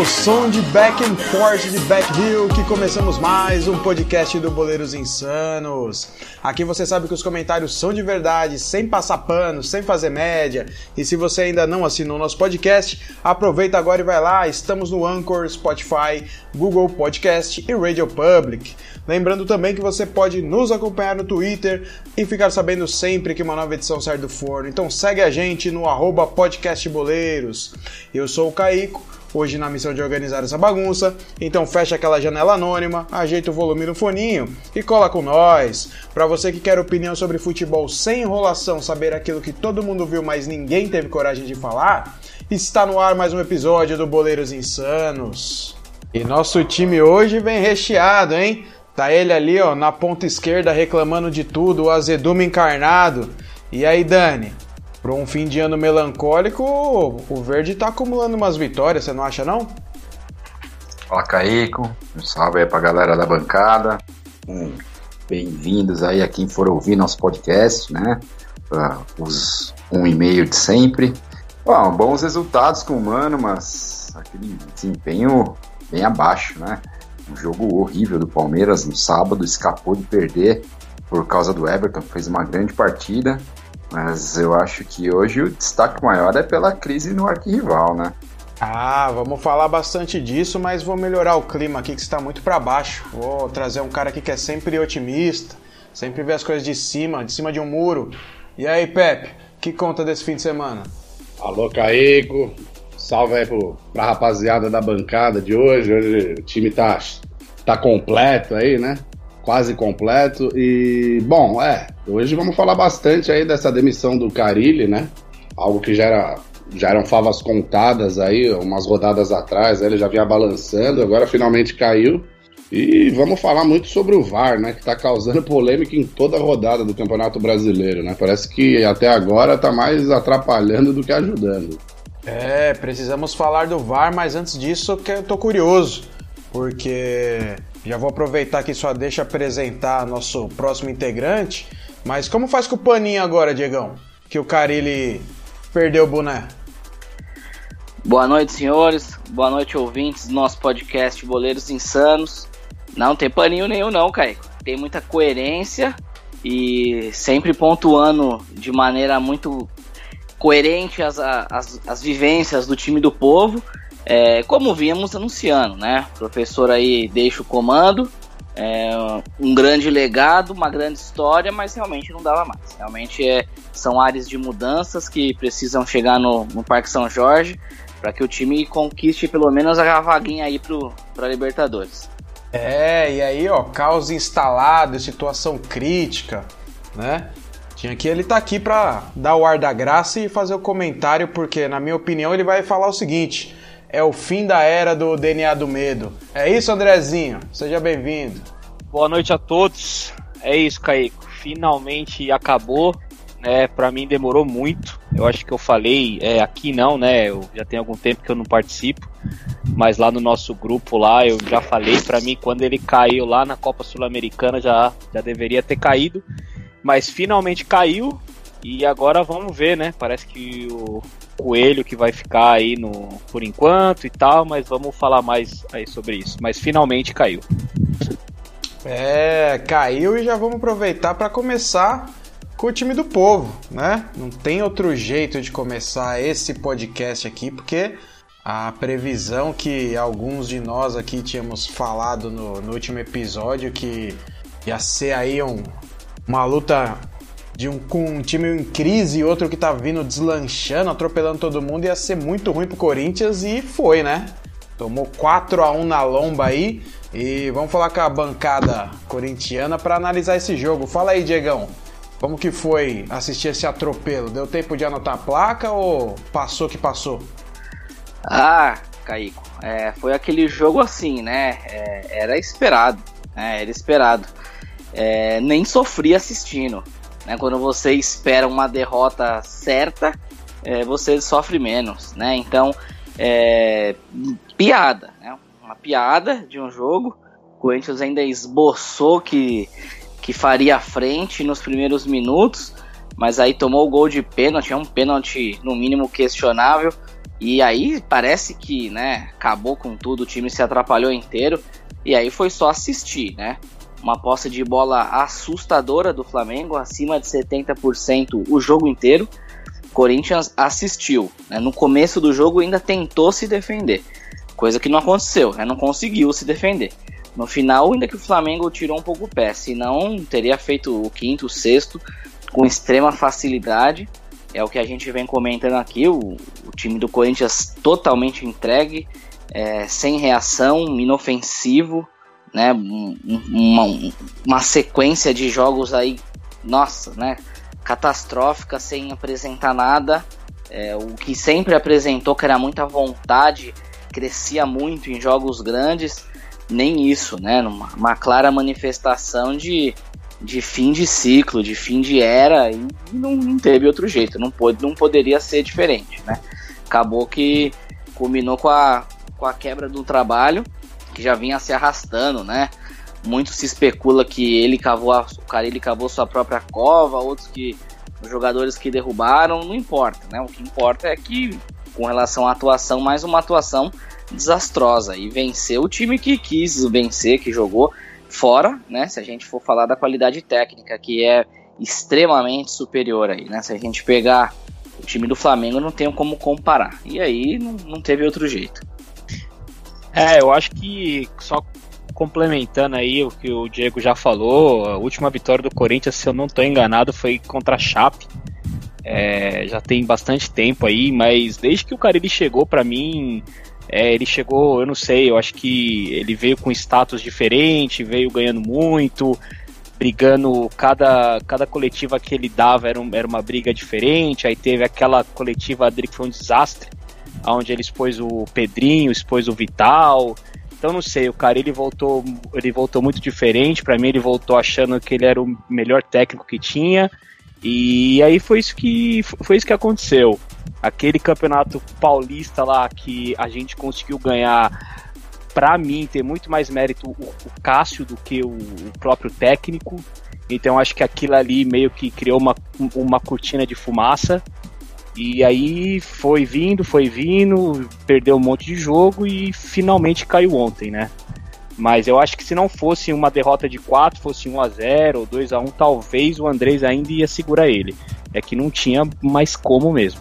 o som de Back and Forth de Back Hill que começamos mais um podcast do Boleiros Insanos. Aqui você sabe que os comentários são de verdade, sem passar pano, sem fazer média. E se você ainda não assinou nosso podcast, aproveita agora e vai lá. Estamos no Anchor, Spotify, Google Podcast e Radio Public. Lembrando também que você pode nos acompanhar no Twitter e ficar sabendo sempre que uma nova edição sai do forno. Então segue a gente no arroba podcastboleiros. Eu sou o Caico hoje na missão de organizar essa bagunça. Então fecha aquela janela anônima, ajeita o volume no foninho e cola com nós. Para você que quer opinião sobre futebol sem enrolação, saber aquilo que todo mundo viu, mas ninguém teve coragem de falar, está no ar mais um episódio do Boleiros Insanos. E nosso time hoje vem recheado, hein? Tá ele ali, ó, na ponta esquerda reclamando de tudo, o azedume encarnado. E aí, Dani? Para um fim de ano melancólico, o Verde tá acumulando umas vitórias, você não acha não? Fala Caico, um salve aí pra galera da bancada. Hum, Bem-vindos aí a quem for ouvir nosso podcast, né? os um e meio de sempre. Bom, bons resultados com o Mano, mas aquele desempenho bem abaixo, né? Um jogo horrível do Palmeiras no sábado, escapou de perder por causa do Everton, fez uma grande partida. Mas eu acho que hoje o destaque maior é pela crise no arquirrival, né? Ah, vamos falar bastante disso, mas vou melhorar o clima aqui que está muito para baixo. Vou trazer um cara aqui que é sempre otimista, sempre vê as coisas de cima, de cima de um muro. E aí, Pepe, que conta desse fim de semana? Alô, Caico. Salve aí pro, pra rapaziada da bancada de hoje. Hoje o time tá, tá completo aí, né? Quase completo. E, bom, é, hoje vamos falar bastante aí dessa demissão do Carilli, né? Algo que já, era, já eram favas contadas aí, umas rodadas atrás, ele já vinha balançando, agora finalmente caiu. E vamos falar muito sobre o VAR, né? Que tá causando polêmica em toda a rodada do Campeonato Brasileiro, né? Parece que até agora tá mais atrapalhando do que ajudando. É, precisamos falar do VAR, mas antes disso eu tô curioso, porque já vou aproveitar que só deixa apresentar nosso próximo integrante. Mas como faz com o paninho agora, Diegão? Que o Carilli perdeu o boné. Boa noite, senhores. Boa noite, ouvintes do nosso podcast Boleiros Insanos. Não tem paninho nenhum, não, Caico. Tem muita coerência e sempre pontuando de maneira muito coerente as, as, as vivências do time do povo é, como vimos anunciando, né? O professor aí deixa o comando, é, um grande legado, uma grande história, mas realmente não dava mais. Realmente é, são áreas de mudanças que precisam chegar no, no Parque São Jorge para que o time conquiste pelo menos a vaguinha aí para Libertadores. É, e aí, ó, caos instalado, situação crítica, né? Tinha que ele tá aqui para dar o ar da graça e fazer o comentário, porque, na minha opinião, ele vai falar o seguinte: é o fim da era do DNA do medo. É isso, Andrezinho? Seja bem-vindo. Boa noite a todos. É isso, Kaique. Finalmente acabou. Né, para mim demorou muito. Eu acho que eu falei é, aqui não, né? Eu já tem algum tempo que eu não participo, mas lá no nosso grupo lá eu já falei para mim quando ele caiu lá na Copa Sul-Americana já já deveria ter caído, mas finalmente caiu e agora vamos ver, né? Parece que o Coelho que vai ficar aí no por enquanto e tal, mas vamos falar mais aí sobre isso. Mas finalmente caiu. É, caiu e já vamos aproveitar para começar com o time do povo, né? Não tem outro jeito de começar esse podcast aqui, porque a previsão que alguns de nós aqui tínhamos falado no, no último episódio que ia ser aí um, uma luta de um, com um time em crise e outro que tá vindo deslanchando, atropelando todo mundo, ia ser muito ruim pro Corinthians e foi, né? Tomou 4 a 1 na lomba aí. E vamos falar com a bancada corintiana para analisar esse jogo. Fala aí, Diegão. Como que foi assistir esse atropelo? Deu tempo de anotar a placa ou passou que passou? Ah, Caico, é, foi aquele jogo assim, né? É, era esperado, né? Era esperado. É, nem sofri assistindo. Né? Quando você espera uma derrota certa, é, você sofre menos, né? Então, é, piada, né? Uma piada de um jogo. O Corinthians ainda esboçou que, que faria frente nos primeiros minutos, mas aí tomou o gol de pênalti, é um pênalti no mínimo questionável. E aí parece que, né, acabou com tudo, o time se atrapalhou inteiro. E aí foi só assistir, né? Uma posse de bola assustadora do Flamengo, acima de 70% o jogo inteiro. Corinthians assistiu. Né? No começo do jogo ainda tentou se defender, coisa que não aconteceu, né? não conseguiu se defender. No final, ainda que o Flamengo tirou um pouco o pé, senão teria feito o quinto, o sexto com extrema facilidade. É o que a gente vem comentando aqui, o, o time do Corinthians totalmente entregue, é, sem reação, inofensivo, né? Uma, uma sequência de jogos aí, nossa, né? Catastrófica, sem apresentar nada. É, o que sempre apresentou, que era muita vontade, crescia muito em jogos grandes, nem isso, né? Uma, uma clara manifestação de de fim de ciclo, de fim de era, e não, não teve outro jeito, não, pode, não poderia ser diferente, né? Acabou que culminou com a, com a quebra do trabalho, que já vinha se arrastando, né? Muito se especula que ele cavou, a, o ele cavou sua própria cova, outros que os jogadores que derrubaram, não importa, né? O que importa é que com relação à atuação, mais uma atuação desastrosa e venceu o time que quis vencer, que jogou Fora, né, se a gente for falar da qualidade técnica, que é extremamente superior aí, né? Se a gente pegar o time do Flamengo, não tem como comparar. E aí não, não teve outro jeito. É, eu acho que só complementando aí o que o Diego já falou, a última vitória do Corinthians, se eu não estou enganado, foi contra a Chape. É, já tem bastante tempo aí, mas desde que o Caribe chegou para mim, é, ele chegou, eu não sei, eu acho que ele veio com status diferente, veio ganhando muito, brigando, cada, cada coletiva que ele dava era, um, era uma briga diferente, aí teve aquela coletiva dele que foi um desastre, onde ele expôs o Pedrinho, expôs o Vital, então não sei, o cara ele voltou, ele voltou muito diferente, para mim ele voltou achando que ele era o melhor técnico que tinha, e aí foi isso que foi isso que aconteceu aquele campeonato paulista lá que a gente conseguiu ganhar, para mim tem muito mais mérito o, o Cássio do que o, o, próprio técnico. Então acho que aquilo ali meio que criou uma, uma cortina de fumaça. E aí foi vindo, foi vindo, perdeu um monte de jogo e finalmente caiu ontem, né? Mas eu acho que se não fosse uma derrota de 4, fosse 1 a 0 ou 2 a 1 talvez o Andrés ainda ia segurar ele. É que não tinha mais como mesmo.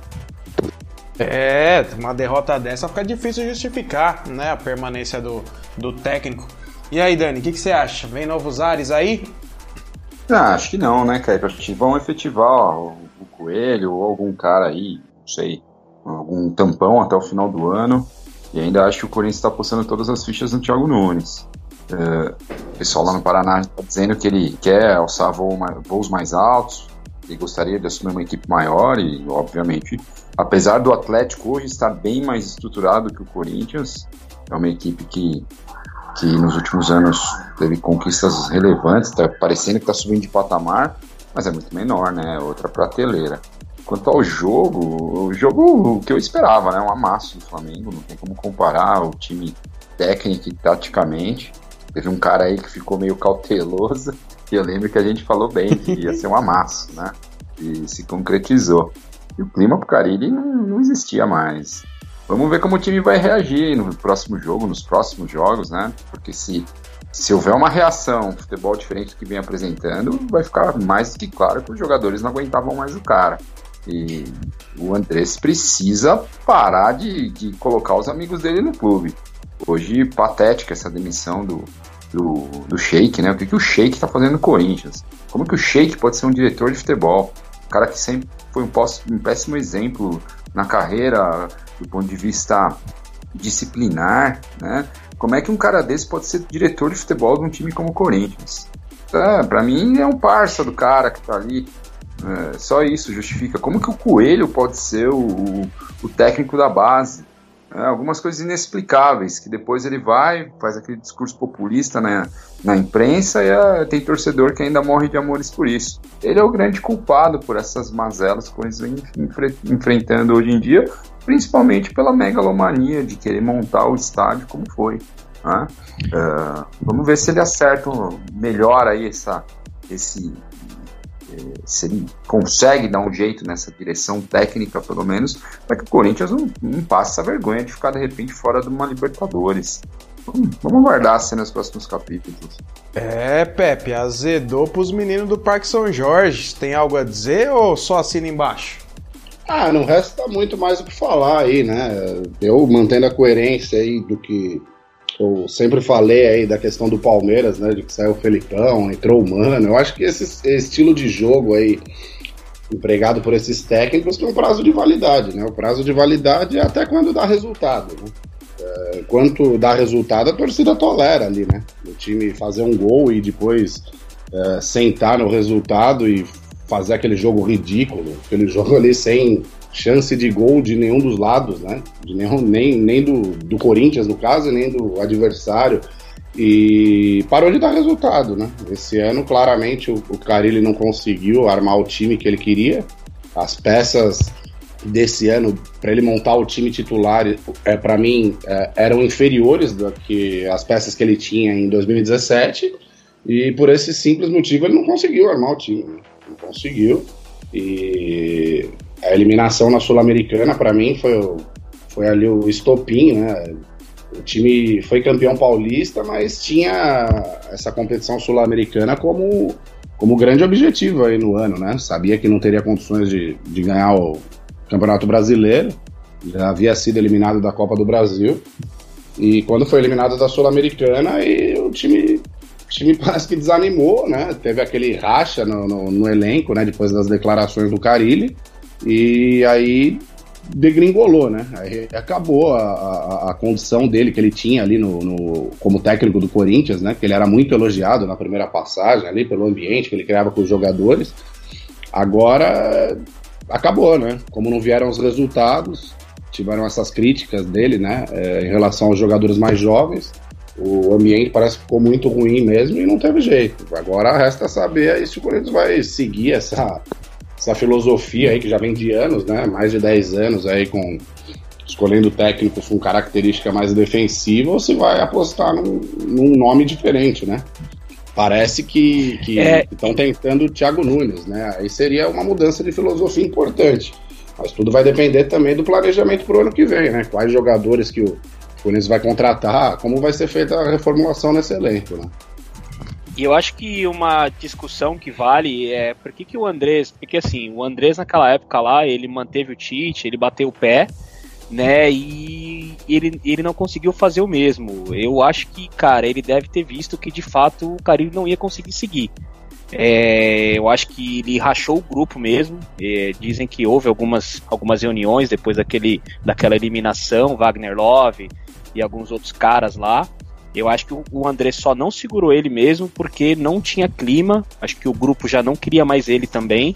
É, uma derrota dessa fica difícil justificar, né, a permanência do, do técnico. E aí, Dani, o que, que, você acha? Vem novos ares aí? Ah, acho que não, né, cara? Acho que vão efetivar ó, Coelho ou algum cara aí, não sei, algum tampão até o final do ano. E ainda acho que o Corinthians está apostando todas as fichas no Thiago Nunes. É, o pessoal lá no Paraná está dizendo que ele quer alçar voo voos mais altos, ele gostaria de assumir uma equipe maior e, obviamente, apesar do Atlético hoje estar bem mais estruturado que o Corinthians, é uma equipe que, que nos últimos anos teve conquistas relevantes, está parecendo que está subindo de patamar, mas é muito menor, né? Outra prateleira. Quanto ao jogo, o jogo que eu esperava, né? Um amasso do Flamengo, não tem como comparar o time técnico e taticamente. Teve um cara aí que ficou meio cauteloso, e eu lembro que a gente falou bem que ia ser um amasso, né? E se concretizou. E o clima pro Carilli não, não existia mais. Vamos ver como o time vai reagir no próximo jogo, nos próximos jogos, né? Porque se, se houver uma reação, um futebol diferente do que vem apresentando, vai ficar mais que claro que os jogadores não aguentavam mais o cara. E o Andrés precisa parar de, de colocar os amigos dele no clube. Hoje, patética essa demissão do, do, do Sheik, né? O que, que o Sheik tá fazendo no Corinthians? Como que o Sheik pode ser um diretor de futebol? O cara que sempre foi um, um péssimo exemplo na carreira do ponto de vista disciplinar, né? Como é que um cara desse pode ser diretor de futebol de um time como o Corinthians? É, para mim é um parça do cara que tá ali. É, só isso justifica. Como que o Coelho pode ser o, o, o técnico da base? É, algumas coisas inexplicáveis, que depois ele vai, faz aquele discurso populista na, na imprensa e é, tem torcedor que ainda morre de amores por isso. Ele é o grande culpado por essas mazelas que eles vêm enfre enfrentando hoje em dia, principalmente pela megalomania de querer montar o estádio como foi. Né? Uh, vamos ver se ele acerta melhor aí essa, esse, se ele consegue dar um jeito nessa direção técnica, pelo menos, para que o Corinthians não, não passe essa vergonha de ficar de repente fora de uma Libertadores. Vamos, vamos aguardar assim nos próximos capítulos. É, Pepe, azedou pros meninos do Parque São Jorge. Tem algo a dizer ou só assina embaixo? Ah, não resta muito mais o que falar aí, né? Eu mantendo a coerência aí do que eu sempre falei aí da questão do Palmeiras, né? De que saiu o Felipão, entrou o Mano. Eu acho que esse, estilo de jogo aí, empregado por esses técnicos, tem um prazo de validade, né? O prazo de validade é até quando dá resultado, né? É, quanto dá resultado, a torcida tolera ali, né? O time fazer um gol e depois é, sentar no resultado e fazer aquele jogo ridículo, aquele jogo ali sem chance de gol de nenhum dos lados, né? De nenhum, nem, nem do, do Corinthians, no caso, nem do adversário. E parou de dar resultado, né? Esse ano, claramente, o, o Carilli não conseguiu armar o time que ele queria. As peças desse ano, para ele montar o time titular, é, para mim, é, eram inferiores do que as peças que ele tinha em 2017. E por esse simples motivo, ele não conseguiu armar o time. Né? Não conseguiu. E a eliminação na Sul-Americana, para mim, foi, foi ali o estopim, né? O time foi campeão paulista, mas tinha essa competição sul-americana como, como grande objetivo aí no ano, né? Sabia que não teria condições de, de ganhar o Campeonato Brasileiro, já havia sido eliminado da Copa do Brasil. E quando foi eliminado da Sul-Americana, o time, time parece que desanimou, né? Teve aquele racha no, no, no elenco, né? Depois das declarações do Carilli. E aí degringolou, né? Aí acabou a, a, a, condição dele que ele tinha ali no, no, como técnico do Corinthians, né? Que ele era muito elogiado na primeira passagem ali pelo ambiente que ele criava com os jogadores. Agora acabou, né? Como não vieram os resultados, tiveram essas críticas dele, né? É, em relação aos jogadores mais jovens. O ambiente parece que ficou muito ruim mesmo e não teve jeito. Agora resta saber aí se o Corinthians vai seguir essa, essa filosofia aí que já vem de anos, né? Mais de 10 anos aí com escolhendo técnicos com característica mais defensiva ou se vai apostar num, num nome diferente, né? Parece que estão é... tentando o Thiago Nunes, né? Aí seria uma mudança de filosofia importante. Mas tudo vai depender também do planejamento para o ano que vem, né? Quais jogadores que o Corinthians vai contratar, como vai ser feita a reformulação nesse elenco, né? E eu acho que uma discussão que vale é por que, que o Andrés. Porque assim, o Andrés naquela época lá, ele manteve o Tite, ele bateu o pé, né? E ele, ele não conseguiu fazer o mesmo. Eu acho que, cara, ele deve ter visto que de fato o Carilho não ia conseguir seguir. É, eu acho que ele rachou o grupo mesmo. É, dizem que houve algumas, algumas reuniões depois daquele, daquela eliminação, Wagner Love e alguns outros caras lá. Eu acho que o André só não segurou ele mesmo porque não tinha clima. Acho que o grupo já não queria mais ele também.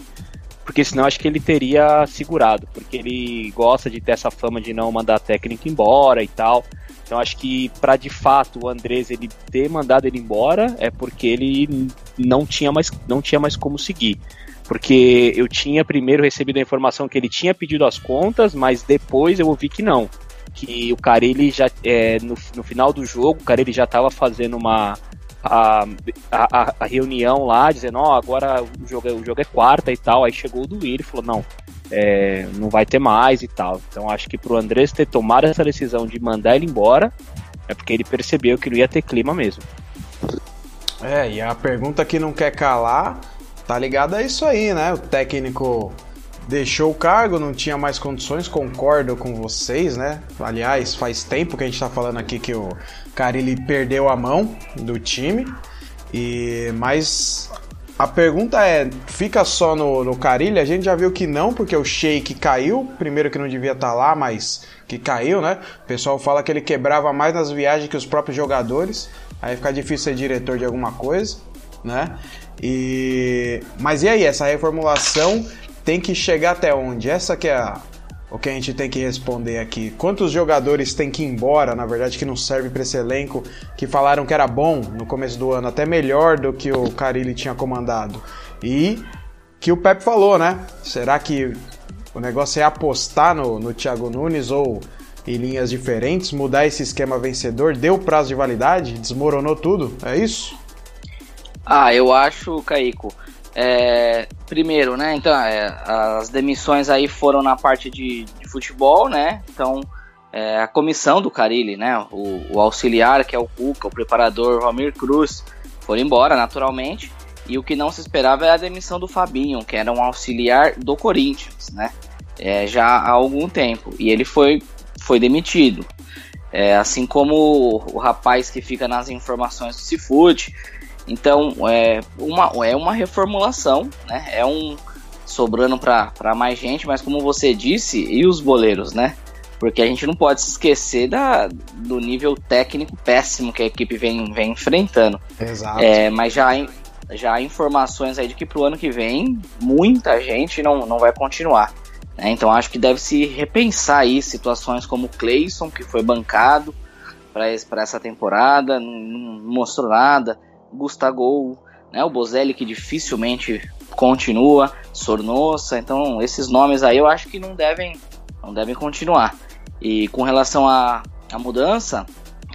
Porque senão acho que ele teria segurado. Porque ele gosta de ter essa fama de não mandar técnico embora e tal. Então acho que para de fato o Andrés ele ter mandado ele embora é porque ele não tinha mais, não tinha mais como seguir. Porque eu tinha primeiro recebido a informação que ele tinha pedido as contas, mas depois eu ouvi que não que o Carilli já é, no, no final do jogo, o Carilli já estava fazendo uma a, a, a, reunião lá, dizendo, ó, oh, agora o jogo, é, o jogo é quarta e tal. Aí chegou o Duílio e falou, não, é, não vai ter mais e tal. Então acho que pro Andrés ter tomado essa decisão de mandar ele embora, é porque ele percebeu que não ia ter clima mesmo. É, e a pergunta que não quer calar tá ligada a isso aí, né? O técnico deixou o cargo, não tinha mais condições, concordo com vocês, né? Aliás, faz tempo que a gente tá falando aqui que o Carilli perdeu a mão do time. E mas a pergunta é, fica só no, no Carilli? A gente já viu que não, porque o Sheik caiu, primeiro que não devia estar tá lá, mas que caiu, né? O pessoal fala que ele quebrava mais nas viagens que os próprios jogadores. Aí fica difícil ser diretor de alguma coisa, né? E mas e aí essa reformulação tem que chegar até onde? Essa que é a, o que a gente tem que responder aqui. Quantos jogadores tem que ir embora, na verdade, que não serve para esse elenco, que falaram que era bom no começo do ano, até melhor do que o Carilli tinha comandado. E que o Pepe falou, né? Será que o negócio é apostar no, no Thiago Nunes ou em linhas diferentes, mudar esse esquema vencedor? Deu prazo de validade? Desmoronou tudo? É isso? Ah, eu acho, Caico É, primeiro, né? Então, é, as demissões aí foram na parte de, de futebol, né? Então, é, a comissão do Carilli, né? O, o, auxiliar, que é o Cuca, o preparador Romir Cruz, foram embora naturalmente. E o que não se esperava é a demissão do Fabinho, que era um auxiliar do Corinthians, né? É, já há algum tempo. E ele foi, foi demitido. É, assim como o, o rapaz que fica nas informações do Cifute, então é uma, é uma reformulação, né? É um sobrando para mais gente, mas como você disse, e os boleiros, né? Porque a gente não pode se esquecer da, do nível técnico péssimo que a equipe vem, vem enfrentando. Exato. É, mas já, já há informações aí de que pro ano que vem muita gente não, não vai continuar. Né? Então acho que deve se repensar aí situações como o Clayson, que foi bancado para essa temporada, não, não mostrou nada. Gustavo, né, o Bozelli que dificilmente continua, Sornossa, então esses nomes aí eu acho que não devem, não devem continuar. E com relação à, mudança,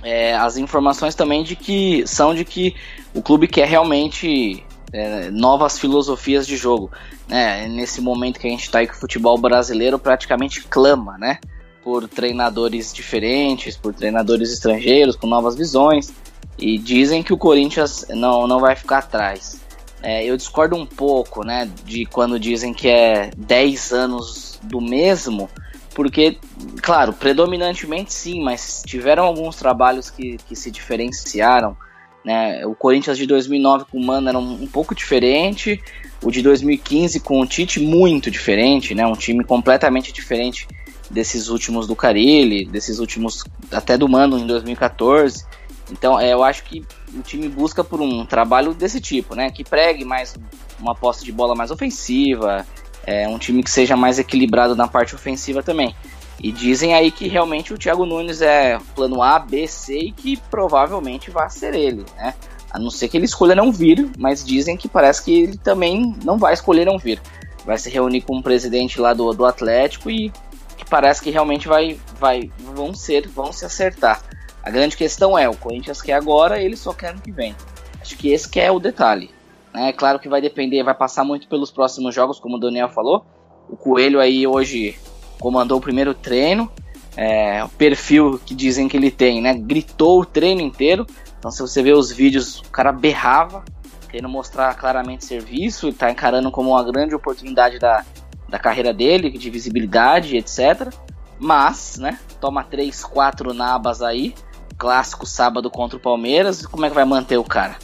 é, as informações também de que são de que o clube quer realmente é, novas filosofias de jogo. Né? Nesse momento que a gente está aí que o futebol brasileiro praticamente clama, né? Por treinadores diferentes, por treinadores estrangeiros, com novas visões. E dizem que o Corinthians não, não vai ficar atrás. É, eu discordo um pouco, né, de quando dizem que é 10 anos do mesmo, porque, claro, predominantemente sim, mas tiveram alguns trabalhos que, que se diferenciaram. Né? O Corinthians de 2009 com o Mano era um, um pouco diferente, o de 2015 com o Tite muito diferente, né? um time completamente diferente desses últimos do Carilli, desses últimos até do Mano em 2014. Então, é, eu acho que o time busca por um trabalho desse tipo, né? Que pregue mais uma posse de bola mais ofensiva, é, um time que seja mais equilibrado na parte ofensiva também. E dizem aí que realmente o Thiago Nunes é plano A, B, C e que provavelmente vai ser ele, né? A não ser que ele escolha não vir, mas dizem que parece que ele também não vai escolher não vir. Vai se reunir com o presidente lá do, do Atlético e que parece que realmente vai, vai, vão ser, vão se acertar. A grande questão é, o Corinthians quer agora, ele só quer ano que vem. Acho que esse que é o detalhe. É claro que vai depender, vai passar muito pelos próximos jogos, como o Daniel falou. O Coelho aí hoje comandou o primeiro treino. É, o perfil que dizem que ele tem, né? Gritou o treino inteiro. Então, se você ver os vídeos, o cara berrava, querendo mostrar claramente serviço, está encarando como uma grande oportunidade da, da carreira dele, de visibilidade, etc. Mas, né? Toma 3, 4 nabas aí clássico sábado contra o Palmeiras, como é que vai manter o cara?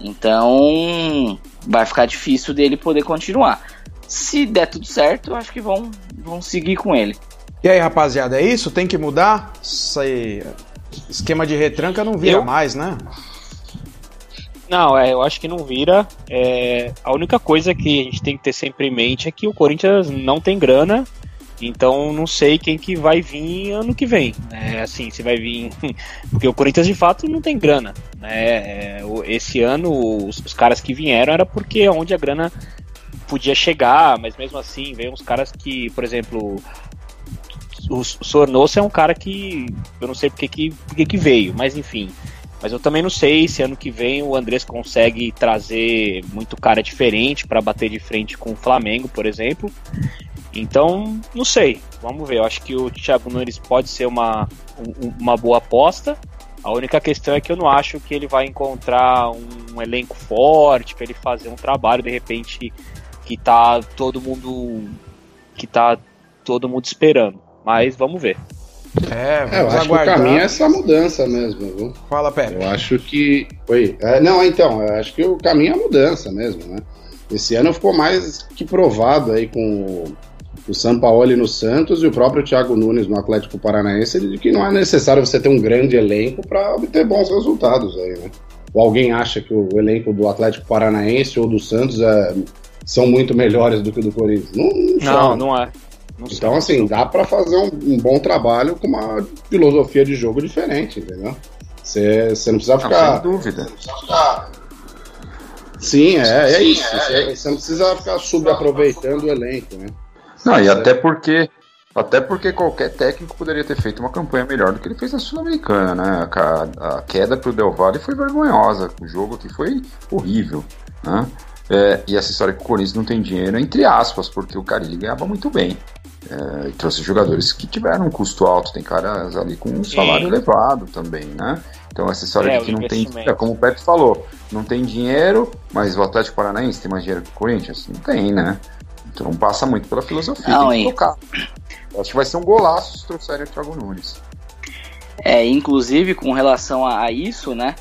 Então vai ficar difícil dele poder continuar. Se der tudo certo, eu acho que vão, vão seguir com ele. E aí, rapaziada, é isso? Tem que mudar? Esse esquema de retranca não vira eu... mais, né? Não, é, eu acho que não vira. É, a única coisa que a gente tem que ter sempre em mente é que o Corinthians não tem grana então não sei quem que vai vir ano que vem. É, assim, se vai vir. Porque o Corinthians de fato não tem grana. Né? É, esse ano os, os, caras que vieram era porque é onde a grana podia chegar, mas mesmo assim veio uns caras que, por exemplo, o, o Sornosa é um cara que eu não sei porque que, porque que veio, mas enfim. Mas eu também não sei se ano que vem o Andrés consegue trazer muito cara diferente para bater de frente com o Flamengo, por exemplo. Então, não sei. Vamos ver. Eu acho que o Thiago Nunes pode ser uma, uma boa aposta. A única questão é que eu não acho que ele vai encontrar um elenco forte para ele fazer um trabalho de repente que tá todo mundo que tá todo mundo esperando. Mas vamos ver. É, vamos é, eu acho aguardar. que o caminho é essa mudança mesmo, viu? Fala, Pepe. Eu acho que. Oi. É, não, então, eu acho que o caminho é a mudança mesmo, né? Esse ano ficou mais que provado aí com o Sampaoli no Santos e o próprio Thiago Nunes no Atlético Paranaense de que não é necessário você ter um grande elenco para obter bons resultados aí, né? Ou alguém acha que o elenco do Atlético Paranaense ou do Santos é, são muito melhores do que o do Corinthians? Não, não, não, não é. Não então, assim, dá para fazer um, um, bom trabalho com uma filosofia de jogo diferente, entendeu? Você não precisa ficar. Não, sem dúvida. Sim, é, é isso. Você não precisa ficar subaproveitando o elenco, né? Não, e até porque até porque qualquer técnico poderia ter feito uma campanha melhor do que ele fez na Sul-Americana, né? A, a queda pro Del Valle foi vergonhosa, o jogo aqui foi horrível, né? É, e essa história que o Corinthians não tem dinheiro, entre aspas, porque o Carilli ganhava muito bem. É, trouxe jogadores que tiveram um custo alto, tem caras ali com um salário Sim. elevado também, né? Então essa história é, de que não tem, é, como o Pepe falou, não tem dinheiro, mas o Atlético Paranaense tem mais dinheiro que o Corinthians? Não tem, né? Então passa muito pela filosofia. Não, tem que tocar. Acho que vai ser um golaço se trouxerem o Thiago Nunes. É, inclusive com relação a, isso, né?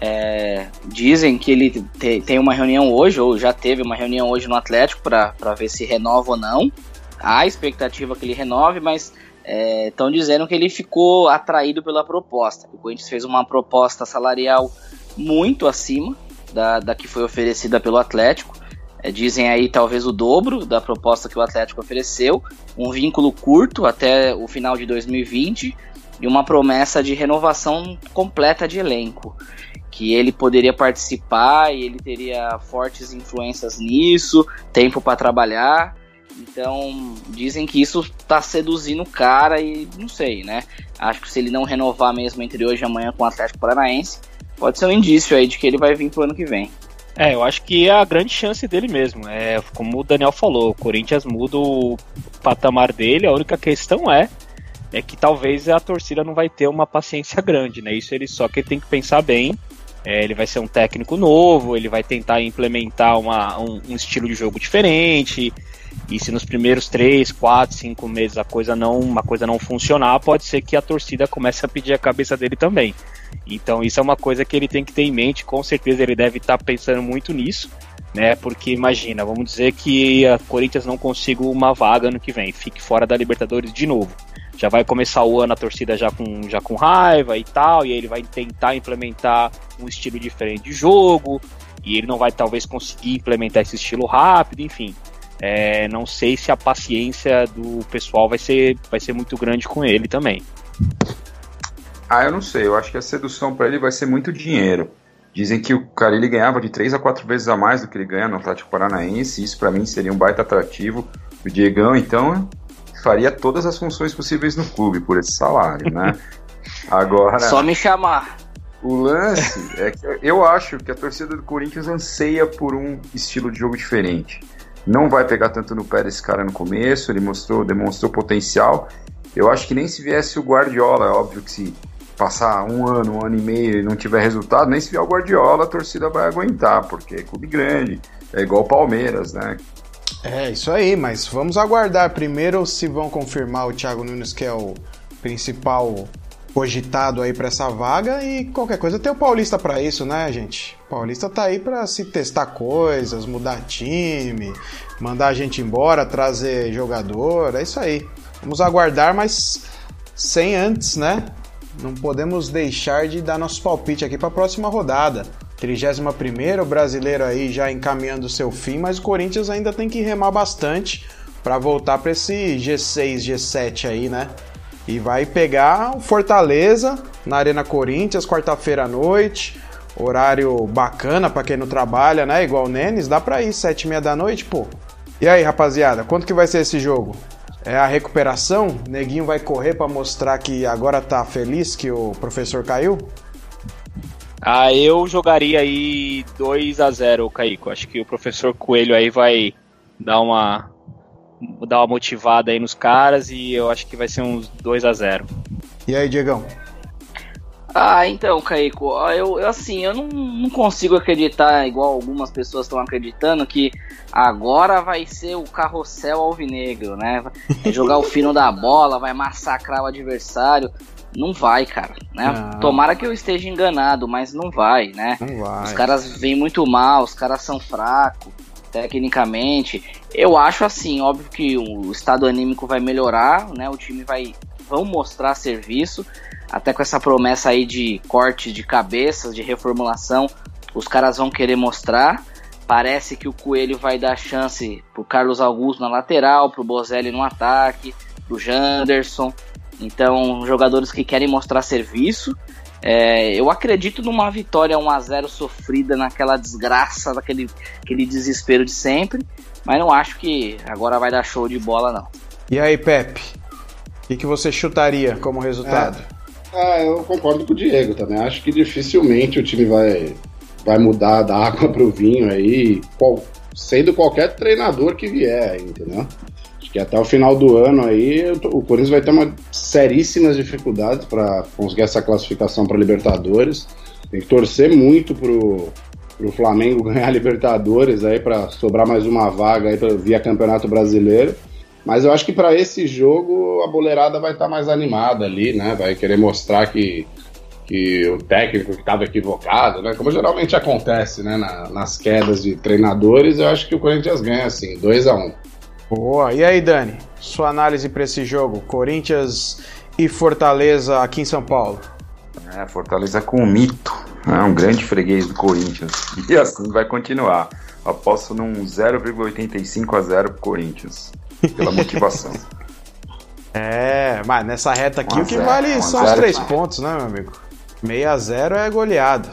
É, dizem que ele te, tem uma reunião hoje, ou já teve uma reunião hoje no Atlético para ver se renova ou não. Há expectativa que ele renove, mas estão é, dizendo que ele ficou atraído pela proposta. O Corinthians fez uma proposta salarial muito acima da, da que foi oferecida pelo Atlético. É, dizem aí talvez o dobro da proposta que o Atlético ofereceu, um vínculo curto até o final de 2020 e uma promessa de renovação completa de elenco. Que ele poderia participar e ele teria fortes influências nisso, tempo para trabalhar. Então, dizem que isso está seduzindo o cara e não sei, né? Acho que se ele não renovar mesmo entre hoje e amanhã com o Atlético Paranaense, pode ser um indício aí de que ele vai vir pro ano que vem. É, eu acho que é a grande chance dele mesmo. É, como o Daniel falou, o Corinthians muda o patamar dele, a única questão é é que talvez a torcida não vai ter uma paciência grande, né? Isso ele só que tem que pensar bem. É, ele vai ser um técnico novo, ele vai tentar implementar uma, um, um, estilo de jogo diferente. E se nos primeiros 3, 4, 5 meses a coisa não, uma coisa não funcionar, pode ser que a torcida comece a pedir a cabeça dele também. Então isso é uma coisa que ele tem que ter em mente, com certeza ele deve estar tá pensando muito nisso, né? Porque imagina, vamos dizer que a Corinthians não consiga uma vaga no que vem, fique fora da Libertadores de novo. Já vai começar o ano a torcida já com, já com raiva e tal, e aí ele vai tentar implementar um estilo diferente de jogo, e ele não vai talvez conseguir implementar esse estilo rápido, enfim. É, não sei se a paciência do pessoal vai ser, vai ser muito grande com ele também. Ah, eu não sei. Eu acho que a sedução para ele vai ser muito dinheiro. Dizem que o cara ele ganhava de 3 a 4 vezes a mais do que ele ganha no Atlético Paranaense. Isso para mim seria um baita atrativo. O Diegão, então, faria todas as funções possíveis no clube por esse salário, né? Agora. Só me chamar. O lance é que eu acho que a torcida do Corinthians anseia por um estilo de jogo diferente não vai pegar tanto no pé desse cara no começo, ele mostrou, demonstrou potencial. Eu acho que nem se viesse o Guardiola, é óbvio que se passar um ano, um ano e meio e não tiver resultado, nem se vier o Guardiola, a torcida vai aguentar, porque é clube grande, é igual o Palmeiras, né? É, isso aí, mas vamos aguardar primeiro se vão confirmar o Thiago Nunes, que é o principal cogitado aí para essa vaga e qualquer coisa tem o Paulista para isso, né, gente? O Paulista tá aí para se testar coisas, mudar time, mandar a gente embora, trazer jogador, é isso aí. Vamos aguardar, mas sem antes, né? Não podemos deixar de dar nosso palpite aqui para a próxima rodada. 31 o brasileiro aí já encaminhando seu fim, mas o Corinthians ainda tem que remar bastante para voltar para esse G6, G7 aí, né? E vai pegar o Fortaleza na Arena Corinthians, quarta-feira à noite. Horário bacana para quem não trabalha, né? Igual o Nenes, dá pra ir, sete e meia da noite, pô. E aí, rapaziada, quanto que vai ser esse jogo? É a recuperação? Neguinho vai correr para mostrar que agora tá feliz que o professor caiu? Ah, eu jogaria aí 2 a 0 Caico. Acho que o professor Coelho aí vai dar uma dar uma motivada aí nos caras e eu acho que vai ser uns 2 a 0 E aí, Diegão? Ah, então, Caico, eu, eu assim, eu não, não consigo acreditar, igual algumas pessoas estão acreditando, que agora vai ser o carrossel alvinegro, né? Vai jogar o fino da bola, vai massacrar o adversário. Não vai, cara, né? Tomara que eu esteja enganado, mas não vai, né? Não vai. Os caras vêm muito mal, os caras são fracos tecnicamente. Eu acho assim, óbvio que o estado anímico vai melhorar, né? O time vai vão mostrar serviço, até com essa promessa aí de corte de cabeças, de reformulação, os caras vão querer mostrar. Parece que o Coelho vai dar chance pro Carlos Augusto na lateral, pro Bozelli no ataque, pro Janderson. Então, jogadores que querem mostrar serviço. É, eu acredito numa vitória 1 a 0 sofrida naquela desgraça, naquele aquele desespero de sempre, mas não acho que agora vai dar show de bola não. E aí, Pepe? O que, que você chutaria como resultado? É, é, eu concordo com o Diego também. Acho que dificilmente o time vai vai mudar da água para o vinho aí, qual, sendo qualquer treinador que vier, entendeu? Que até o final do ano aí o Corinthians vai ter uma seríssimas dificuldades para conseguir essa classificação para Libertadores. Tem que torcer muito pro, pro Flamengo ganhar Libertadores aí para sobrar mais uma vaga aí pra, via Campeonato Brasileiro. Mas eu acho que para esse jogo a boleirada vai estar tá mais animada ali, né? Vai querer mostrar que que o técnico que estava equivocado, né? Como geralmente acontece, né? Na, nas quedas de treinadores, eu acho que o Corinthians ganha assim, 2 a 1 um. Boa. E aí, Dani? Sua análise para esse jogo? Corinthians e Fortaleza aqui em São Paulo. É, Fortaleza com um mito. É um grande freguês do Corinthians. E assim vai continuar. Aposto num 0,85 a 0 pro Corinthians. Pela motivação. é, mas nessa reta aqui o que vale são os três pontos, né, meu amigo? 6 a 0 é goleado.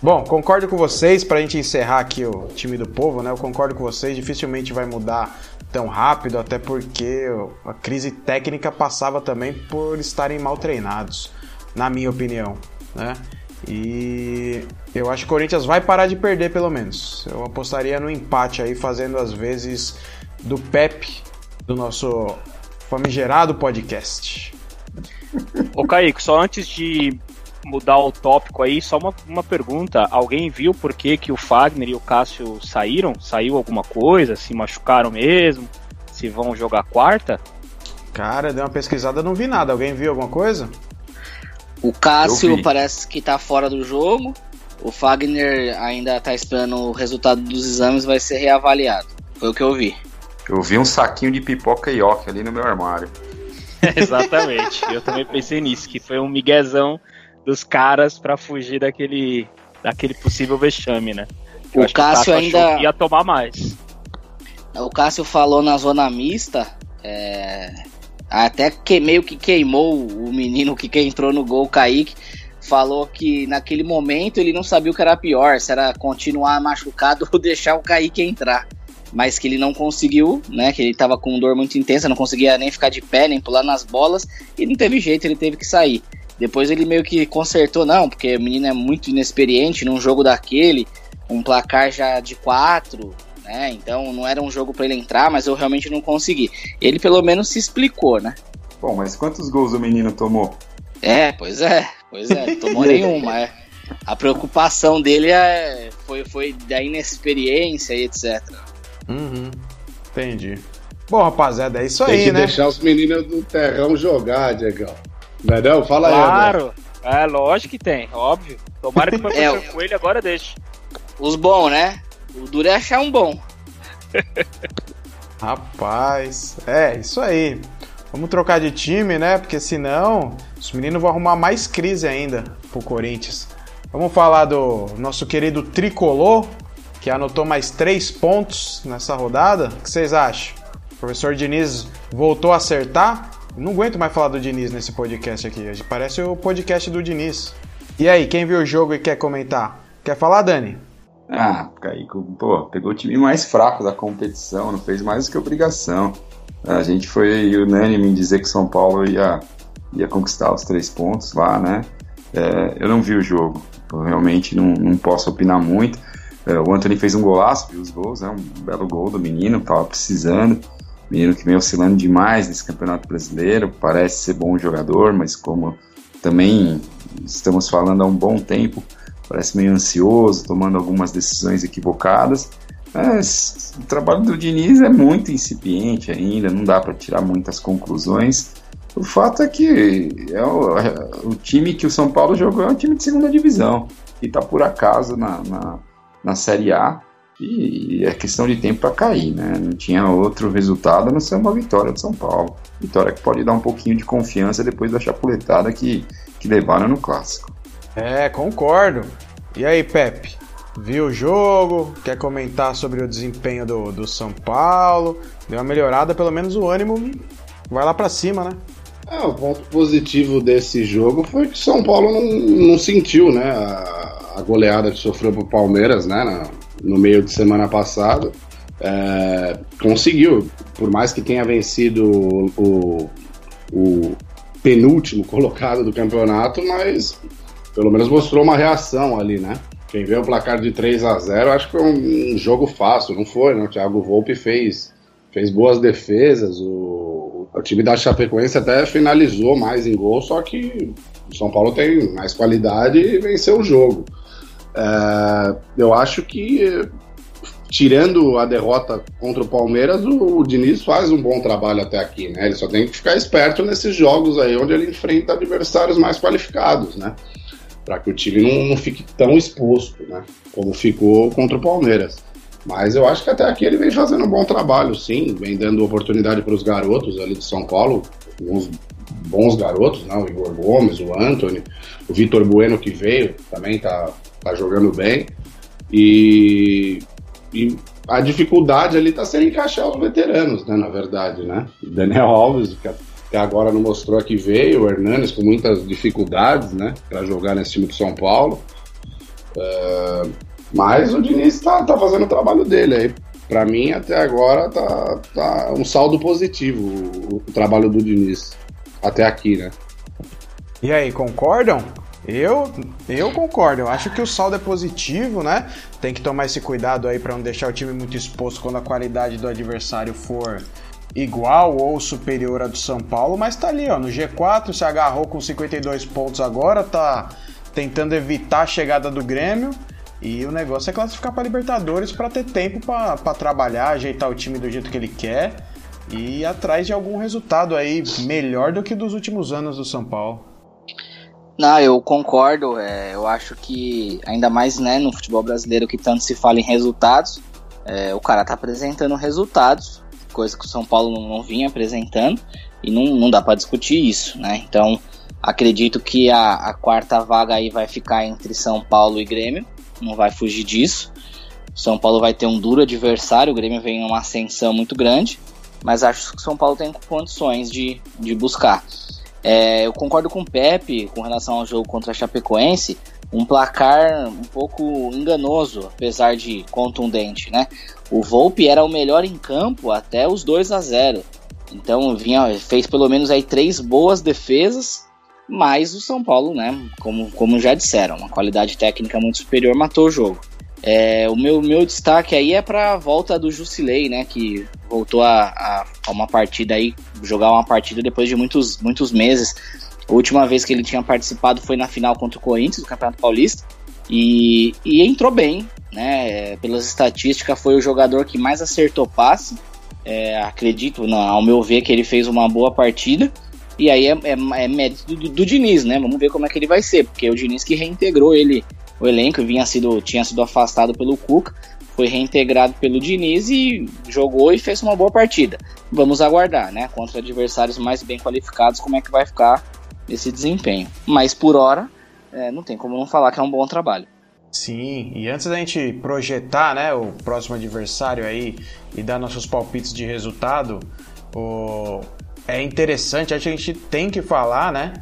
Bom, concordo com vocês, para a gente encerrar aqui o time do povo, né? Eu concordo com vocês, dificilmente vai mudar tão rápido, até porque a crise técnica passava também por estarem mal treinados, na minha opinião, né? E eu acho que o Corinthians vai parar de perder pelo menos. Eu apostaria no empate aí, fazendo as vezes do Pepe, do nosso famigerado podcast. Ô Kaique, só antes de mudar o tópico aí, só uma, uma pergunta. Alguém viu por que, que o Fagner e o Cássio saíram? Saiu alguma coisa? Se machucaram mesmo? Se vão jogar quarta? Cara, dei uma pesquisada, não vi nada. Alguém viu alguma coisa? O Cássio parece que tá fora do jogo. O Fagner ainda tá esperando o resultado dos exames, vai ser reavaliado. Foi o que eu vi. Eu vi um saquinho de pipoca e ali no meu armário. Exatamente. Eu também pensei nisso, que foi um miguezão dos caras para fugir daquele, daquele possível vexame, né? Eu o Cássio, ainda ia tomar mais. O Cássio falou na zona mista, é... até que meio que queimou o menino que entrou no gol, o Kaique. Falou que naquele momento ele não sabia o que era pior, se era continuar machucado ou deixar o Kaique entrar. Mas que ele não conseguiu, né? Que ele tava com dor muito intensa, não conseguia nem ficar de pé, nem pular nas bolas, e não teve jeito, ele teve que sair. Depois ele meio que consertou, não, porque o menino é muito inexperiente num jogo daquele, um placar já de quatro, né? Então não era um jogo para ele entrar, mas eu realmente não consegui. Ele pelo menos se explicou, né? Bom, mas quantos gols o menino tomou? É, pois é, pois é, tomou nenhuma, é. A preocupação dele é, foi, foi da inexperiência e etc. Uhum, entendi. Bom, rapaziada, é isso Tem aí, que né? deixar os meninos do terrão jogar, Diegão. Não não? Fala claro. aí. Claro. É, lógico que tem, óbvio. Tomara que o professor é, Coelho agora deixe. Os bons, né? O duro é achar um bom. Rapaz, é, isso aí. Vamos trocar de time, né? Porque senão os meninos vão arrumar mais crise ainda pro Corinthians. Vamos falar do nosso querido Tricolor, que anotou mais três pontos nessa rodada. O que vocês acham? O professor Diniz voltou a acertar? Não aguento mais falar do Diniz nesse podcast aqui. Parece o podcast do Diniz. E aí, quem viu o jogo e quer comentar? Quer falar, Dani? Ah, Kaico, pô, pegou o time mais fraco da competição, não fez mais do que obrigação. A gente foi unânime em dizer que São Paulo ia, ia conquistar os três pontos lá, né? É, eu não vi o jogo, eu realmente não, não posso opinar muito. É, o Anthony fez um golaço, viu os gols, né? Um belo gol do menino, tava precisando. Menino que vem oscilando demais nesse Campeonato Brasileiro, parece ser bom jogador, mas como também estamos falando há um bom tempo, parece meio ansioso, tomando algumas decisões equivocadas. Mas o trabalho do Diniz é muito incipiente ainda, não dá para tirar muitas conclusões. O fato é que é o, é o, time que o São Paulo jogou é um time de segunda divisão e está por acaso na, na, na Série A e é questão de tempo para cair, né? Não tinha outro resultado a não ser uma vitória de São Paulo. Vitória que pode dar um pouquinho de confiança depois da chapuletada que, que levaram no clássico. É, concordo. E aí, Pepe? Viu o jogo? Quer comentar sobre o desempenho do, do São Paulo? Deu uma melhorada, pelo menos o ânimo vai lá para cima, né? É, o ponto positivo desse jogo foi que São Paulo não, não sentiu, né? A, a goleada que sofreu pro Palmeiras, né? Na, no meio de semana passado. É, conseguiu, por mais que tenha vencido o, o penúltimo colocado do campeonato, mas pelo menos mostrou uma reação ali, né? Quem vê o placar de 3 a 0 acho que foi um, um jogo fácil, não foi, né? O Thiago Volpe fez, fez boas defesas, o, o time da Chapecoense até finalizou mais em gol, só que o São Paulo tem mais qualidade e venceu o jogo. É, eu acho que, tirando a derrota contra o Palmeiras, o, o Diniz faz um bom trabalho até aqui, né? Ele só tem que ficar esperto nesses jogos aí onde ele enfrenta adversários mais qualificados, né? para que o time não, não, fique tão exposto, né? Como ficou contra o Palmeiras. Mas eu acho que até aqui ele vem fazendo um bom trabalho, sim, vem dando oportunidade para os garotos ali de São Paulo, uns bons garotos, né? O Igor Gomes, o Anthony, o Vitor Bueno que veio também tá, tá jogando bem. E, e a dificuldade ali tá sendo encaixar os veteranos, né? Na verdade, né? Daniel Alves, que até agora não mostrou que veio, o Hernanes com muitas dificuldades, né, para jogar nesse time do São Paulo. Uh, mas o Diniz está tá fazendo o trabalho dele aí. Para mim, até agora, tá, tá um saldo positivo o, o, trabalho do Diniz. Até aqui, né? E aí, concordam? Eu, eu concordo. Eu acho que o saldo é positivo, né? Tem que tomar esse cuidado aí para não deixar o time muito exposto quando a qualidade do adversário for igual ou superior à do São Paulo, mas tá ali, ó, no G4, se agarrou com 52 pontos agora, tá tentando evitar a chegada do Grêmio. E o negócio é classificar para Libertadores para ter tempo para trabalhar, ajeitar o time do jeito que ele quer e ir atrás de algum resultado aí melhor do que dos últimos anos do São Paulo. Não, eu concordo. É, eu acho que ainda mais né, no futebol brasileiro que tanto se fala em resultados, é, o cara tá apresentando resultados coisa que o São Paulo não, não vinha apresentando, e não, não dá para discutir isso, né? Então, acredito que a, a, quarta vaga aí vai ficar entre São Paulo e Grêmio, não vai fugir disso. São Paulo vai ter um duro adversário, o Grêmio vem em uma ascensão muito grande, mas acho que o São Paulo tem condições de, de buscar. É, eu concordo com o Pepe com relação ao jogo contra a Chapecoense, um placar um pouco enganoso, apesar de contundente, né? O Volpe era o melhor em campo até os 2 a 0. Então vinha, fez pelo menos aí três boas defesas, mas o São Paulo, né, como, como já disseram, uma qualidade técnica muito superior matou o jogo. É, o meu, meu destaque aí é para a volta do Jusilei, né, que voltou a, a, a, uma partida aí, jogar uma partida depois de muitos, muitos meses. A última vez que ele tinha participado foi na final contra o Corinthians, do Campeonato Paulista, e, e entrou bem, né? Pelas estatísticas, foi o jogador que mais acertou passe. É, acredito, não, ao meu ver, que ele fez uma boa partida. E aí é, é, é mérito do, do, Diniz, né? Vamos ver como é que ele vai ser, porque o Diniz que reintegrou ele, o elenco, vinha sido, tinha sido afastado pelo Cuca, foi reintegrado pelo Diniz e jogou e fez uma boa partida. Vamos aguardar, né? Contra adversários mais bem qualificados, como é que vai ficar esse desempenho. Mas por hora, é, não tem como não falar que é um bom trabalho. Sim, e antes da gente projetar né, o próximo adversário aí e dar nossos palpites de resultado, o... é interessante, a gente tem que falar, né?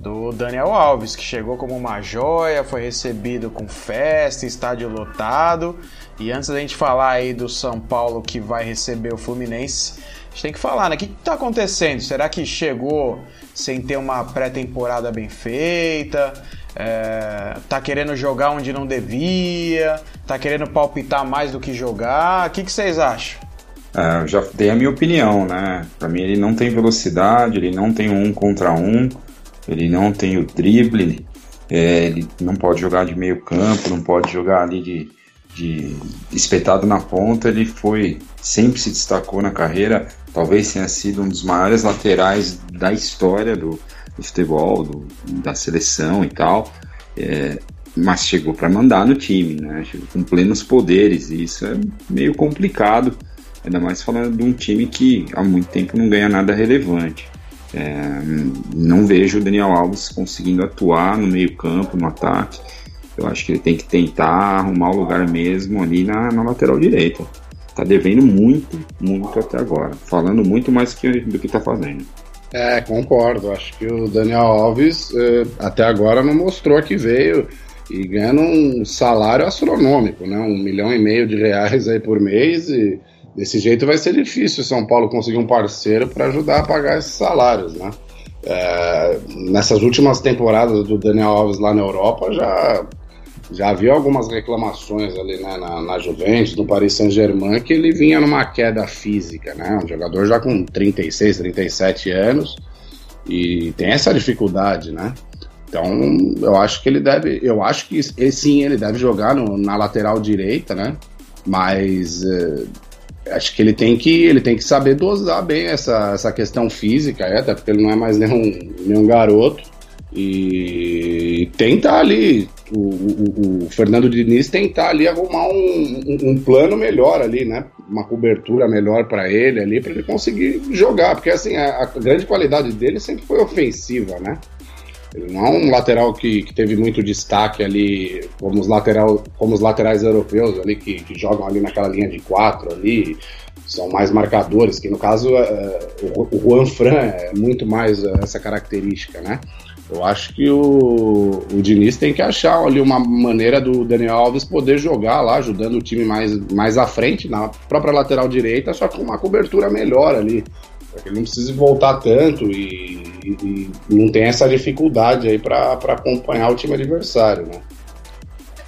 Do Daniel Alves, que chegou como uma joia, foi recebido com festa, estádio lotado. E antes da gente falar aí do São Paulo que vai receber o Fluminense, a gente tem que falar, né? O que está acontecendo? Será que chegou sem ter uma pré-temporada bem feita? é, tá querendo jogar onde não devia, tá querendo palpitar mais do que jogar. O que, que vocês acham? É, eu já dei a minha opinião, né? Para mim ele não tem velocidade, ele não tem um contra um, ele não tem o drible, é, ele não pode jogar de meio campo, não pode jogar ali de, de espetado na ponta. Ele foi sempre se destacou na carreira, talvez tenha sido um dos maiores laterais da história do, do futebol, do, da seleção e tal, é, mas chegou para mandar no time, né? Chegou com plenos poderes e isso é meio complicado, ainda mais falando de um time que há muito tempo não ganha nada relevante. É, não vejo o Daniel Alves conseguindo atuar no meio campo, no ataque. Eu acho que ele tem que tentar arrumar o lugar mesmo ali na, na lateral direita. Tá devendo muito, muito até agora. Falando muito mais que, do que tá fazendo. É, concordo. Acho que o Daniel Alves eh, até agora não mostrou que veio e ganhando um salário astronômico, né? Um milhão e meio de reais aí por mês e desse jeito vai ser difícil São Paulo conseguir um parceiro para ajudar a pagar esses salários, né? É, nessas últimas temporadas do Daniel Alves lá na Europa já já viu algumas reclamações ali né, na, na Juventus, no Paris Saint-Germain, que ele vinha numa queda física, né? Um jogador já com 36, 37 anos e tem essa dificuldade, né? Então, eu acho que ele deve, eu acho que ele, sim, ele deve jogar no, na lateral direita, né? Mas uh, acho que ele tem que ele tem que saber dosar bem essa, essa questão física, é, até porque ele não é mais nenhum, nenhum garoto. E tentar ali, o, o, o, Fernando Diniz tentar ali arrumar um, um, um plano melhor ali, né? Uma cobertura melhor para ele ali, para ele conseguir jogar, porque assim, a, a, grande qualidade dele sempre foi ofensiva, né? Ele não é um lateral que, que teve muito destaque ali, como os, lateral, como os laterais europeus ali, que, que jogam ali naquela linha de quatro ali, são mais marcadores, que no caso é, o, o Juan Fran é muito mais essa característica, né? Eu acho que o, o Diniz tem que achar ali uma maneira do Daniel Alves poder jogar lá, ajudando o time mais, mais à frente, na própria lateral direita, só com uma cobertura melhor ali. Ele não precise voltar tanto e, e, e não tem essa dificuldade aí para acompanhar o time adversário, né?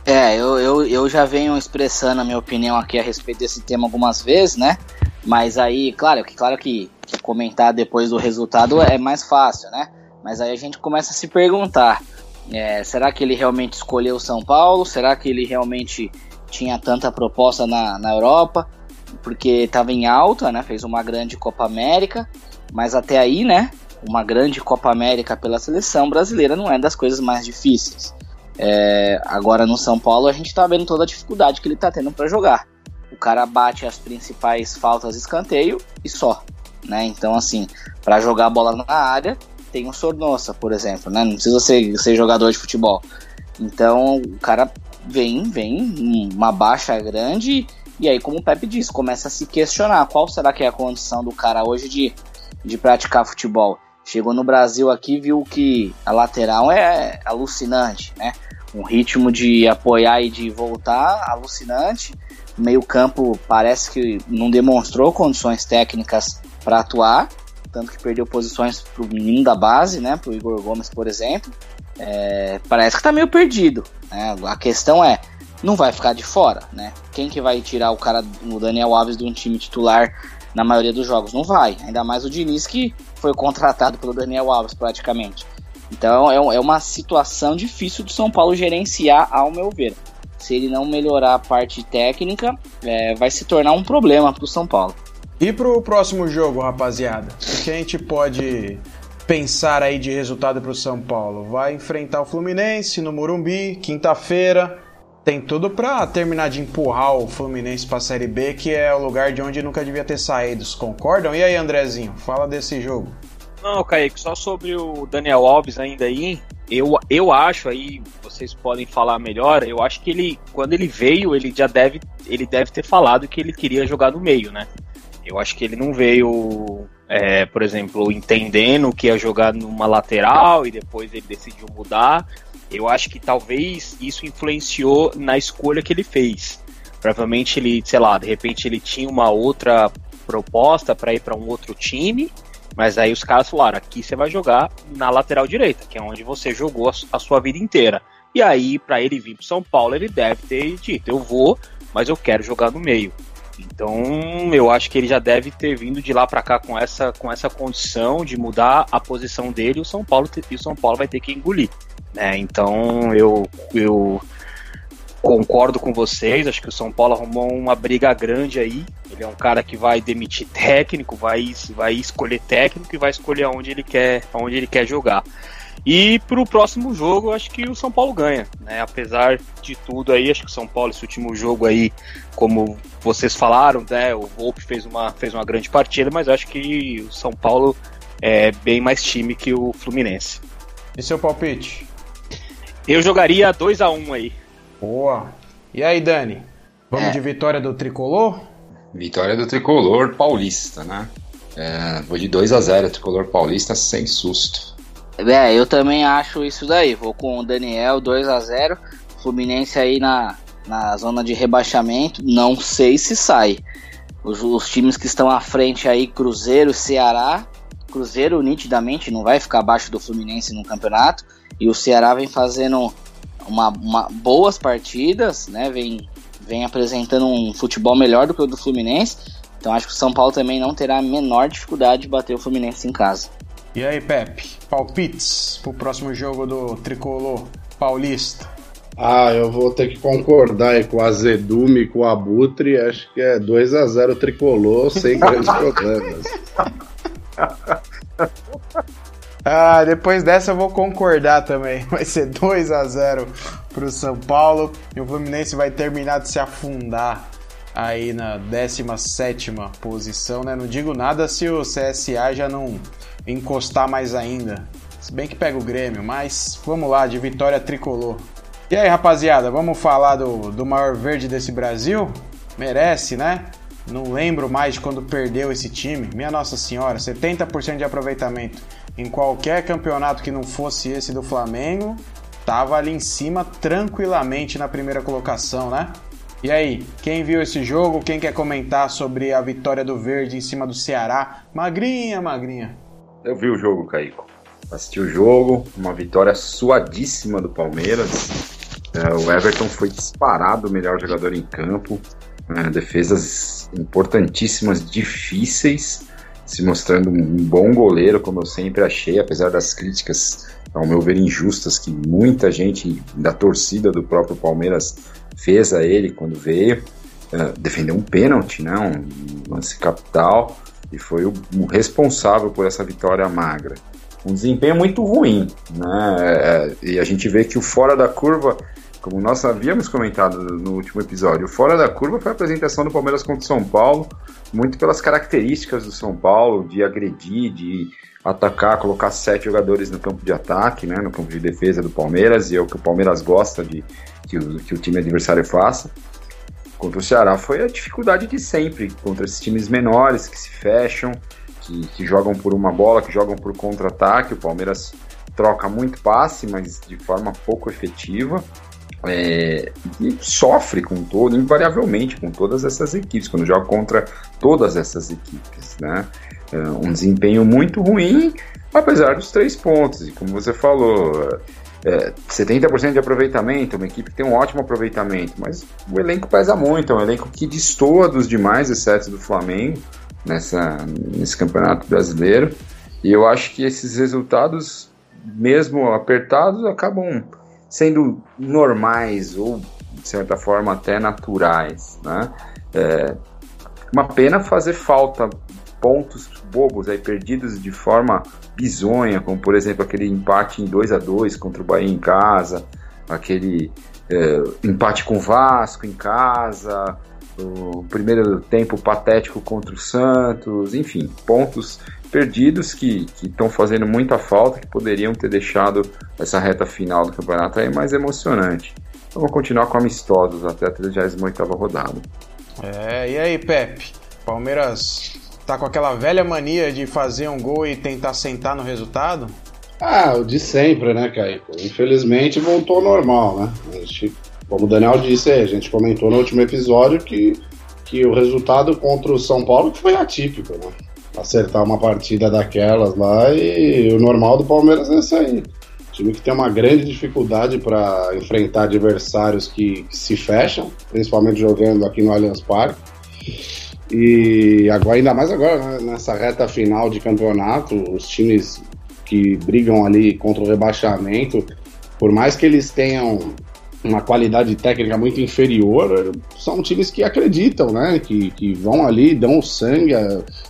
É, eu, eu, eu já venho expressando a minha opinião aqui a respeito desse tema algumas vezes, né? Mas aí, claro, que claro que, que comentar depois do resultado é mais fácil, né? Mas aí a gente começa a se perguntar: é, será que ele realmente escolheu São Paulo? Será que ele realmente tinha tanta proposta na, na Europa? Porque estava em alta, né? Fez uma grande Copa América, mas até aí, né? Uma grande Copa América pela seleção brasileira não é das coisas mais difíceis. É, agora no São Paulo a gente está vendo toda a dificuldade que ele está tendo para jogar. O cara bate as principais faltas de escanteio e só. Né? Então, assim, para jogar a bola na área, tem o Sornosa, por exemplo, né? Não precisa ser, ser jogador de futebol. Então o cara vem, vem, uma baixa grande, e aí, como o Pepe disse, começa a se questionar qual será que é a condição do cara hoje de, de praticar futebol. Chegou no Brasil aqui, viu que a lateral é alucinante, né? Um ritmo de apoiar e de voltar alucinante. Meio campo parece que não demonstrou condições técnicas para atuar tanto que perdeu posições pro menino da base, né, pro Igor Gomes, por exemplo. É, parece que tá meio perdido. Né? A questão é, não vai ficar de fora, né? Quem que vai tirar o cara, o Daniel Alves, de um time titular na maioria dos jogos? Não vai. Ainda mais o Diniz, que foi contratado pelo Daniel Alves, praticamente. Então é, é uma situação difícil do São Paulo gerenciar, ao meu ver. Se ele não melhorar a parte técnica, é, vai se tornar um problema para o São Paulo. E pro próximo jogo, rapaziada? O que a gente pode pensar aí de resultado pro São Paulo? Vai enfrentar o Fluminense no Morumbi, quinta-feira. Tem tudo para terminar de empurrar o Fluminense para a Série B, que é o lugar de onde nunca devia ter saído. Concordam? E aí, Andrezinho, fala desse jogo. Não, Kaique, só sobre o Daniel Alves ainda aí, eu, eu acho aí, vocês podem falar melhor, eu acho que ele, quando ele veio, ele já deve, ele deve ter falado que ele queria jogar no meio, né? Eu acho que ele não veio, é, por exemplo, entendendo que ia jogar numa lateral e depois ele decidiu mudar. Eu acho que talvez isso influenciou na escolha que ele fez. Provavelmente ele, sei lá, de repente ele tinha uma outra proposta para ir para um outro time, mas aí os caras falaram: aqui você vai jogar na lateral direita, que é onde você jogou a sua vida inteira. E aí, para ele vir para São Paulo, ele deve ter dito: eu vou, mas eu quero jogar no meio. Então, eu acho que ele já deve ter vindo de lá para cá com essa, com essa condição de mudar a posição dele e o São Paulo, e o São Paulo vai ter que engolir. Né? Então, eu, eu concordo com vocês, acho que o São Paulo arrumou uma briga grande aí. Ele é um cara que vai demitir técnico, vai, vai escolher técnico e vai escolher aonde ele quer, aonde ele quer jogar. E para o próximo jogo, eu acho que o São Paulo ganha, né? Apesar de tudo aí, acho que o São Paulo, esse último jogo aí, como vocês falaram, né? O Volpe fez uma, fez uma grande partida, mas acho que o São Paulo é bem mais time que o Fluminense. E seu palpite? Eu jogaria 2 a 1 um aí. Boa. E aí, Dani? Vamos é. de vitória do Tricolor? Vitória do Tricolor paulista, né? É, vou de 2 a 0 Tricolor paulista sem susto. É, eu também acho isso daí. Vou com o Daniel 2 a 0 Fluminense aí na, na zona de rebaixamento. Não sei se sai. Os, os times que estão à frente aí, Cruzeiro, Ceará. Cruzeiro nitidamente não vai ficar abaixo do Fluminense no campeonato. E o Ceará vem fazendo uma, uma, boas partidas, né? Vem, vem apresentando um futebol melhor do que o do Fluminense. Então acho que o São Paulo também não terá a menor dificuldade de bater o Fluminense em casa. E aí, Pepe, palpites pro próximo jogo do Tricolor Paulista? Ah, eu vou ter que concordar aí com o Azedume e com o Abutre. Acho que é 2 a 0 Tricolor sem grandes problemas. Ah, depois dessa eu vou concordar também. Vai ser 2 a 0 pro São Paulo e o Fluminense vai terminar de se afundar aí na 17 posição, né? Não digo nada se o CSA já não encostar mais ainda. Se bem que pega o Grêmio, mas vamos lá, de vitória tricolor. E aí, rapaziada, vamos falar do, do maior verde desse Brasil? Merece, né? Não lembro mais de quando perdeu esse time. Minha Nossa Senhora, 70% de aproveitamento em qualquer campeonato que não fosse esse do Flamengo, tava ali em cima tranquilamente na primeira colocação, né? E aí, quem viu esse jogo? Quem quer comentar sobre a vitória do Verde em cima do Ceará? Magrinha, magrinha. Eu vi o jogo, Caico. Assisti o jogo, uma vitória suadíssima do Palmeiras. É, o Everton foi disparado o melhor jogador em campo. É, defesas importantíssimas, difíceis se mostrando um bom goleiro, como eu sempre achei, apesar das críticas, ao meu ver, injustas que muita gente da torcida do próprio Palmeiras fez a ele quando veio. Uh, defendeu um pênalti, né, um lance capital, e foi o, o, responsável por essa vitória magra. Um desempenho muito ruim, né, é, e a gente vê que o fora da curva como nós havíamos comentado no último episódio, fora da curva foi a apresentação do Palmeiras contra o São Paulo, muito pelas características do São Paulo, de agredir, de atacar, colocar sete jogadores no campo de ataque, né, no campo de defesa do Palmeiras, e é o que o Palmeiras gosta de que o, que o time adversário faça. Contra o Ceará foi a dificuldade de sempre, contra esses times menores que se fecham, que, que jogam por uma bola, que jogam por contra-ataque. O Palmeiras troca muito passe, mas de forma pouco efetiva. É, e sofre com todo, invariavelmente, com todas essas equipes, quando joga contra todas essas equipes, né? É um desempenho muito ruim, apesar dos três pontos, e como você falou, é, 70% de aproveitamento, uma equipe que tem um ótimo aproveitamento, mas o elenco pesa muito, é um elenco que destoa dos demais, exceto do Flamengo, nessa, nesse campeonato brasileiro, e eu acho que esses resultados, mesmo apertados, acabam sendo normais ou, de certa forma, até naturais. Né? É uma pena fazer falta pontos bobos aí perdidos de forma bizonha, como por exemplo aquele empate em 2 a 2 contra o Bahia em casa, aquele é, empate com o Vasco em casa, o primeiro tempo patético contra o Santos, enfim, pontos perdidos que estão fazendo muita falta, que poderiam ter deixado essa reta final do campeonato aí mais emocionante. Então vou continuar com amistosos até a 38 rodada. É, e aí, Pepe? Palmeiras tá com aquela velha mania de fazer um gol e tentar sentar no resultado? Ah, o de sempre, né, Caíco? Infelizmente voltou ao normal, né? A gente, como o Daniel disse a gente comentou no último episódio que, que o resultado contra o São Paulo foi atípico, né? acertar uma partida daquelas lá e o normal do Palmeiras é isso aí. Time que tem uma grande dificuldade para enfrentar adversários que, que, se fecham, principalmente jogando aqui no Allianz Parque. E agora, ainda mais agora, né, nessa reta final de campeonato, os times que brigam ali contra o rebaixamento, por mais que eles tenham uma qualidade técnica muito inferior, são times que acreditam, né? Que, que vão ali, dão o sangue,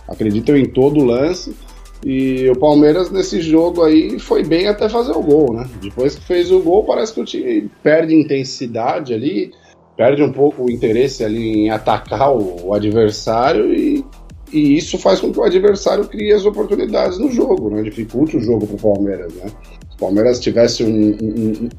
acreditam em todo o lance. E o Palmeiras nesse jogo aí foi bem até fazer o gol, né? Depois que fez o gol, parece que o time perde intensidade ali, perde um pouco o interesse ali em atacar o, adversário e, e isso faz com que o adversário crie as oportunidades no jogo, né? Dificulte o jogo para o Palmeiras, né? Se o Palmeiras tivesse um, um,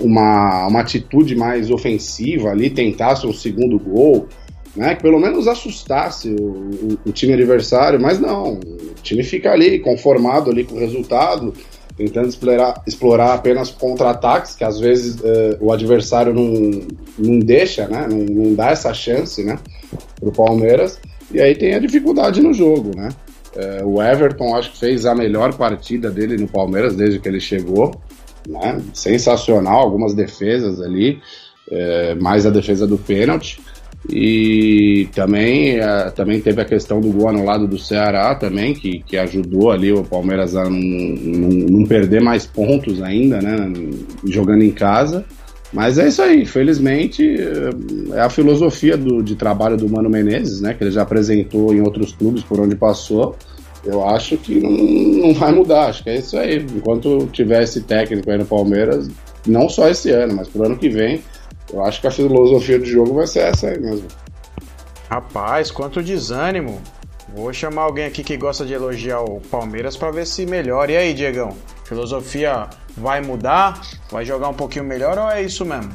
uma, uma atitude mais ofensiva ali, tentasse um segundo gol, né? Que pelo menos assustasse o, o, o, time adversário, mas não, o time fica ali conformado ali com o resultado, tentando explorar, explorar apenas contra-ataques, que às vezes uh, o adversário não, não deixa, né? Não, não dá essa chance, né? Pro Palmeiras, e aí tem a dificuldade no jogo, né? Uh, o Everton acho que fez a melhor partida dele no Palmeiras desde que ele chegou. né? Sensacional, algumas defesas ali, é, mais a defesa do pênalti. E também, é, também teve a questão do gol anulado do Ceará também, que, que ajudou ali o Palmeiras a não, não, não perder mais pontos ainda, né? Jogando em casa. Mas é isso aí, infelizmente é a filosofia do, de trabalho do Mano Menezes, né? Que ele já apresentou em outros clubes por onde passou. Eu acho que não, não vai mudar, acho que é isso aí. Enquanto tiver esse técnico aí no Palmeiras, não só esse ano, mas pro ano que vem, eu acho que a filosofia de jogo vai ser essa aí mesmo. Rapaz, quanto desânimo. Vou chamar alguém aqui que gosta de elogiar o Palmeiras para ver se melhora. E aí, Diegão? Filosofia vai mudar? Vai jogar um pouquinho melhor ou é isso mesmo?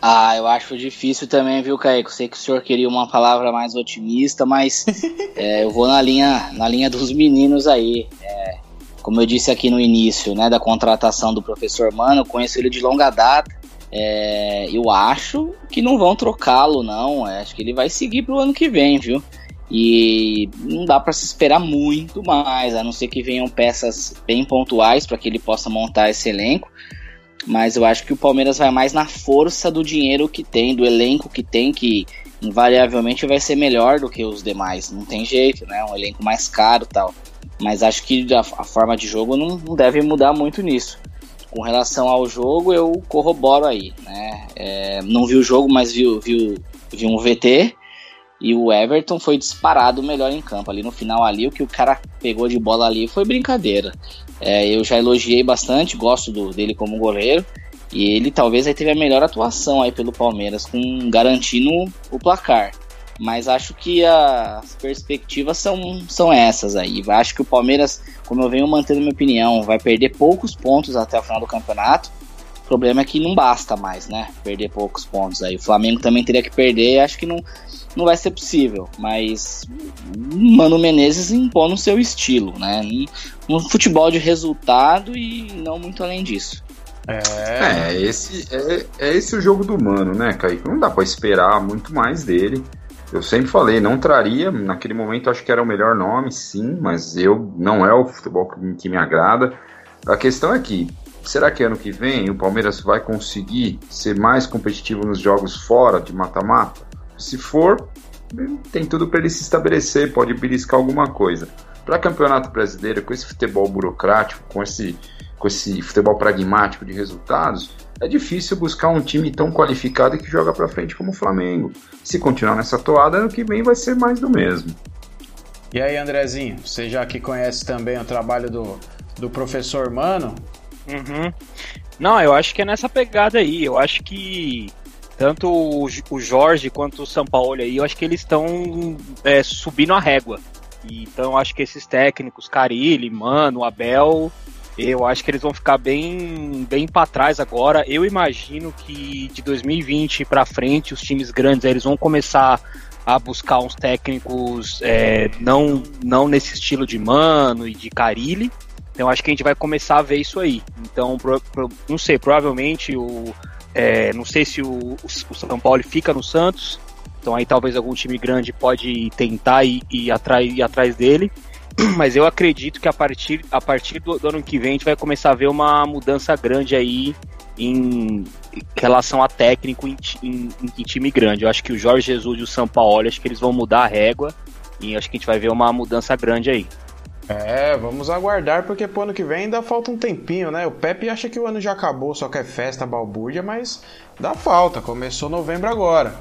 Ah, eu acho difícil também, viu, Kaique? Sei que o senhor queria uma palavra mais otimista, mas é, eu vou na linha, na linha dos meninos aí. É, como eu disse aqui no início, né, da contratação do professor Mano, eu conheço ele de longa data. É, eu acho que não vão trocá-lo, não. É, acho que ele vai seguir pro ano que vem, viu? E não dá para se esperar muito mais, a não ser que venham peças bem pontuais para que ele possa montar esse elenco. Mas eu acho que o Palmeiras vai mais na força do dinheiro que tem, do elenco que tem, que invariavelmente vai ser melhor do que os demais. Não tem jeito, né? Um elenco mais caro tal. Mas acho que a, forma de jogo não, deve mudar muito nisso. Com relação ao jogo, eu corroboro aí, né? É, não vi o jogo, mas vi, vi, vi um VT. E o Everton foi disparado melhor em campo. Ali no final ali, o que o cara pegou de bola ali foi brincadeira. É, eu já elogiei bastante, gosto do, dele como goleiro. E ele talvez aí teve a melhor atuação aí pelo Palmeiras, com garantindo o placar. Mas acho que as perspectivas são, são essas aí. Acho que o Palmeiras, como eu venho mantendo minha opinião, vai perder poucos pontos até o final do campeonato. O problema é que não basta mais, né? Perder poucos pontos aí. O Flamengo também teria que perder, acho que não não vai ser possível, mas Mano Menezes impõe o seu estilo, né? Um futebol de resultado e não muito além disso. É, é esse é, é esse o jogo do Mano, né, Kaique? Não dá para esperar muito mais dele. Eu sempre falei, não traria, naquele momento acho que era o melhor nome, sim, mas eu não é o futebol que, que me agrada. A questão é que, será que ano que vem o Palmeiras vai conseguir ser mais competitivo nos jogos fora de mata-mata? Se for, tem tudo para ele se estabelecer, pode beliscar alguma coisa. Para campeonato brasileiro, com esse futebol burocrático, com esse, com esse futebol pragmático de resultados, é difícil buscar um time tão qualificado que joga para frente como o Flamengo. Se continuar nessa toada, ano que vem vai ser mais do mesmo. E aí, Andrezinho, você já que conhece também o trabalho do, do professor Mano? Uhum. Não, eu acho que é nessa pegada aí. Eu acho que tanto o, o Jorge quanto o São Paulo aí, eu acho que eles estão é, subindo a régua. E, então eu acho que esses técnicos, Carilli, Mano, Abel, eu acho que eles vão ficar bem, bem para trás agora. Eu imagino que de 2020 para frente os times grandes eles vão começar a buscar uns técnicos é, não, não nesse estilo de Mano e de Carilli. Então acho que a gente vai começar a ver isso aí. Então, pro, pro, não sei, provavelmente o é, não sei se o, o, São Paulo fica no Santos, então aí talvez algum time grande pode tentar atrás, ir atrás dele. Mas eu acredito que a partir, a partir do, do, ano que vem a gente vai começar a ver uma mudança grande aí em relação a técnico em, em, em time grande. Eu acho que o Jorge Jesus e o São Paulo, acho que eles vão mudar a régua e acho que a gente vai ver uma mudança grande aí. É, vamos aguardar porque pro ano que vem ainda falta um tempinho, né? O Pepe acha que o ano já acabou, só que é festa, balbúrdia, mas dá falta, começou novembro agora.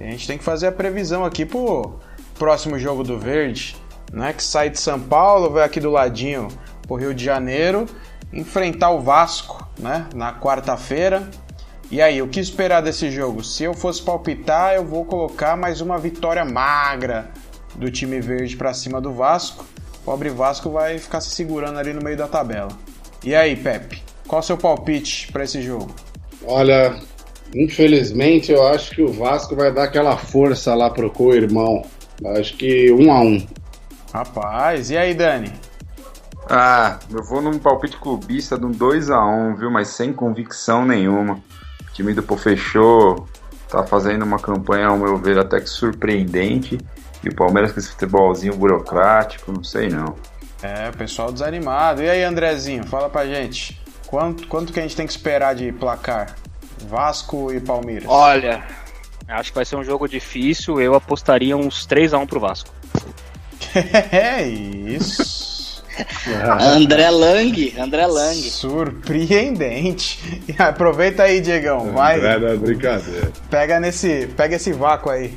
E a gente tem que fazer a previsão aqui pro próximo jogo do Verde, né? Que sai de São Paulo, vai aqui do ladinho pro Rio de Janeiro, enfrentar o Vasco, né? Na quarta-feira. E aí, o que esperar desse jogo? Se eu fosse palpitar, eu vou colocar mais uma vitória magra do time verde para cima do Vasco pobre Vasco vai ficar se segurando ali no meio da tabela. E aí, Pepe, qual o seu palpite para esse jogo? Olha, infelizmente eu acho que o Vasco vai dar aquela força lá pro co-irmão. Acho que um a um. Rapaz, e aí, Dani? Ah, eu vou num palpite clubista de um 2x1, viu? Mas sem convicção nenhuma. O time do Pô fechou, tá fazendo uma campanha, ao meu ver, até que surpreendente. E o Palmeiras com esse futebolzinho burocrático, não sei não. É, pessoal desanimado. E aí, Andrezinho, fala pra gente. Quanto, quanto que a gente tem que esperar de placar? Vasco e Palmeiras. Olha, acho que vai ser um jogo difícil. Eu apostaria uns 3 a 1 pro Vasco. é isso. André Lang, André Lang. Surpreendente. Aproveita aí, Diegão. Vai. André brincadeira. Pega nesse, pega esse vácuo aí.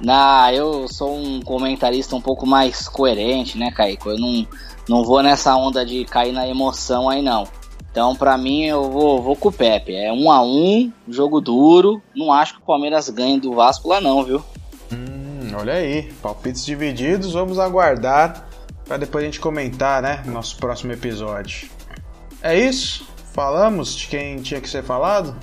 Nah, eu sou um comentarista um pouco mais coerente, né, Kaique? Eu não, não vou nessa onda de cair na emoção aí, não. Então, para mim, eu vou, vou com o Pepe. É um a um, jogo duro. Não acho que o Palmeiras ganhe do Vasco lá, não, viu? Hum, olha aí, palpites divididos. Vamos aguardar para depois a gente comentar, né, no nosso próximo episódio. É isso? Falamos de quem tinha que ser falado?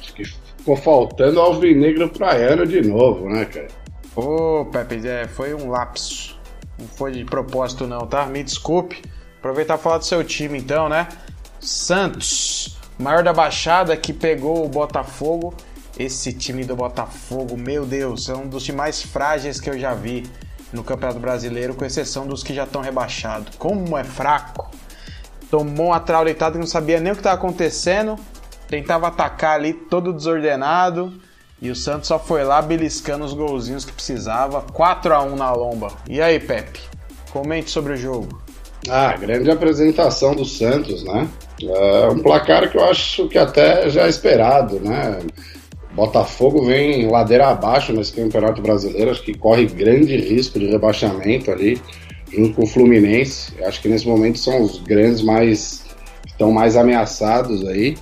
Acho que ficou faltando Alvinegro Praiano de novo, né, cara? Ô, Pepe, é, foi um lapso. Não foi de propósito, não, tá? Me desculpe. Aproveitar e falar do seu time, então, né? Santos, maior da Baixada, que pegou o Botafogo. Esse time do Botafogo, meu Deus, é um dos times mais frágeis que eu já vi no Campeonato Brasileiro, com exceção dos que já estão rebaixados. Como é fraco! Tomou uma traulitada que não sabia nem o que estava acontecendo, tentava atacar ali todo desordenado e o Santos só foi lá beliscando os golzinhos que precisava. 4 a 1 na lomba. E aí, Pepe? Comente sobre o jogo. Ah, grande apresentação do Santos, né? É um placar que eu acho que até já é esperado, né? Botafogo vem ladeira abaixo nesse Campeonato Brasileiro, acho que corre grande risco de rebaixamento ali, junto com o Fluminense. Acho que nesse momento são os grandes mais estão mais ameaçados aí.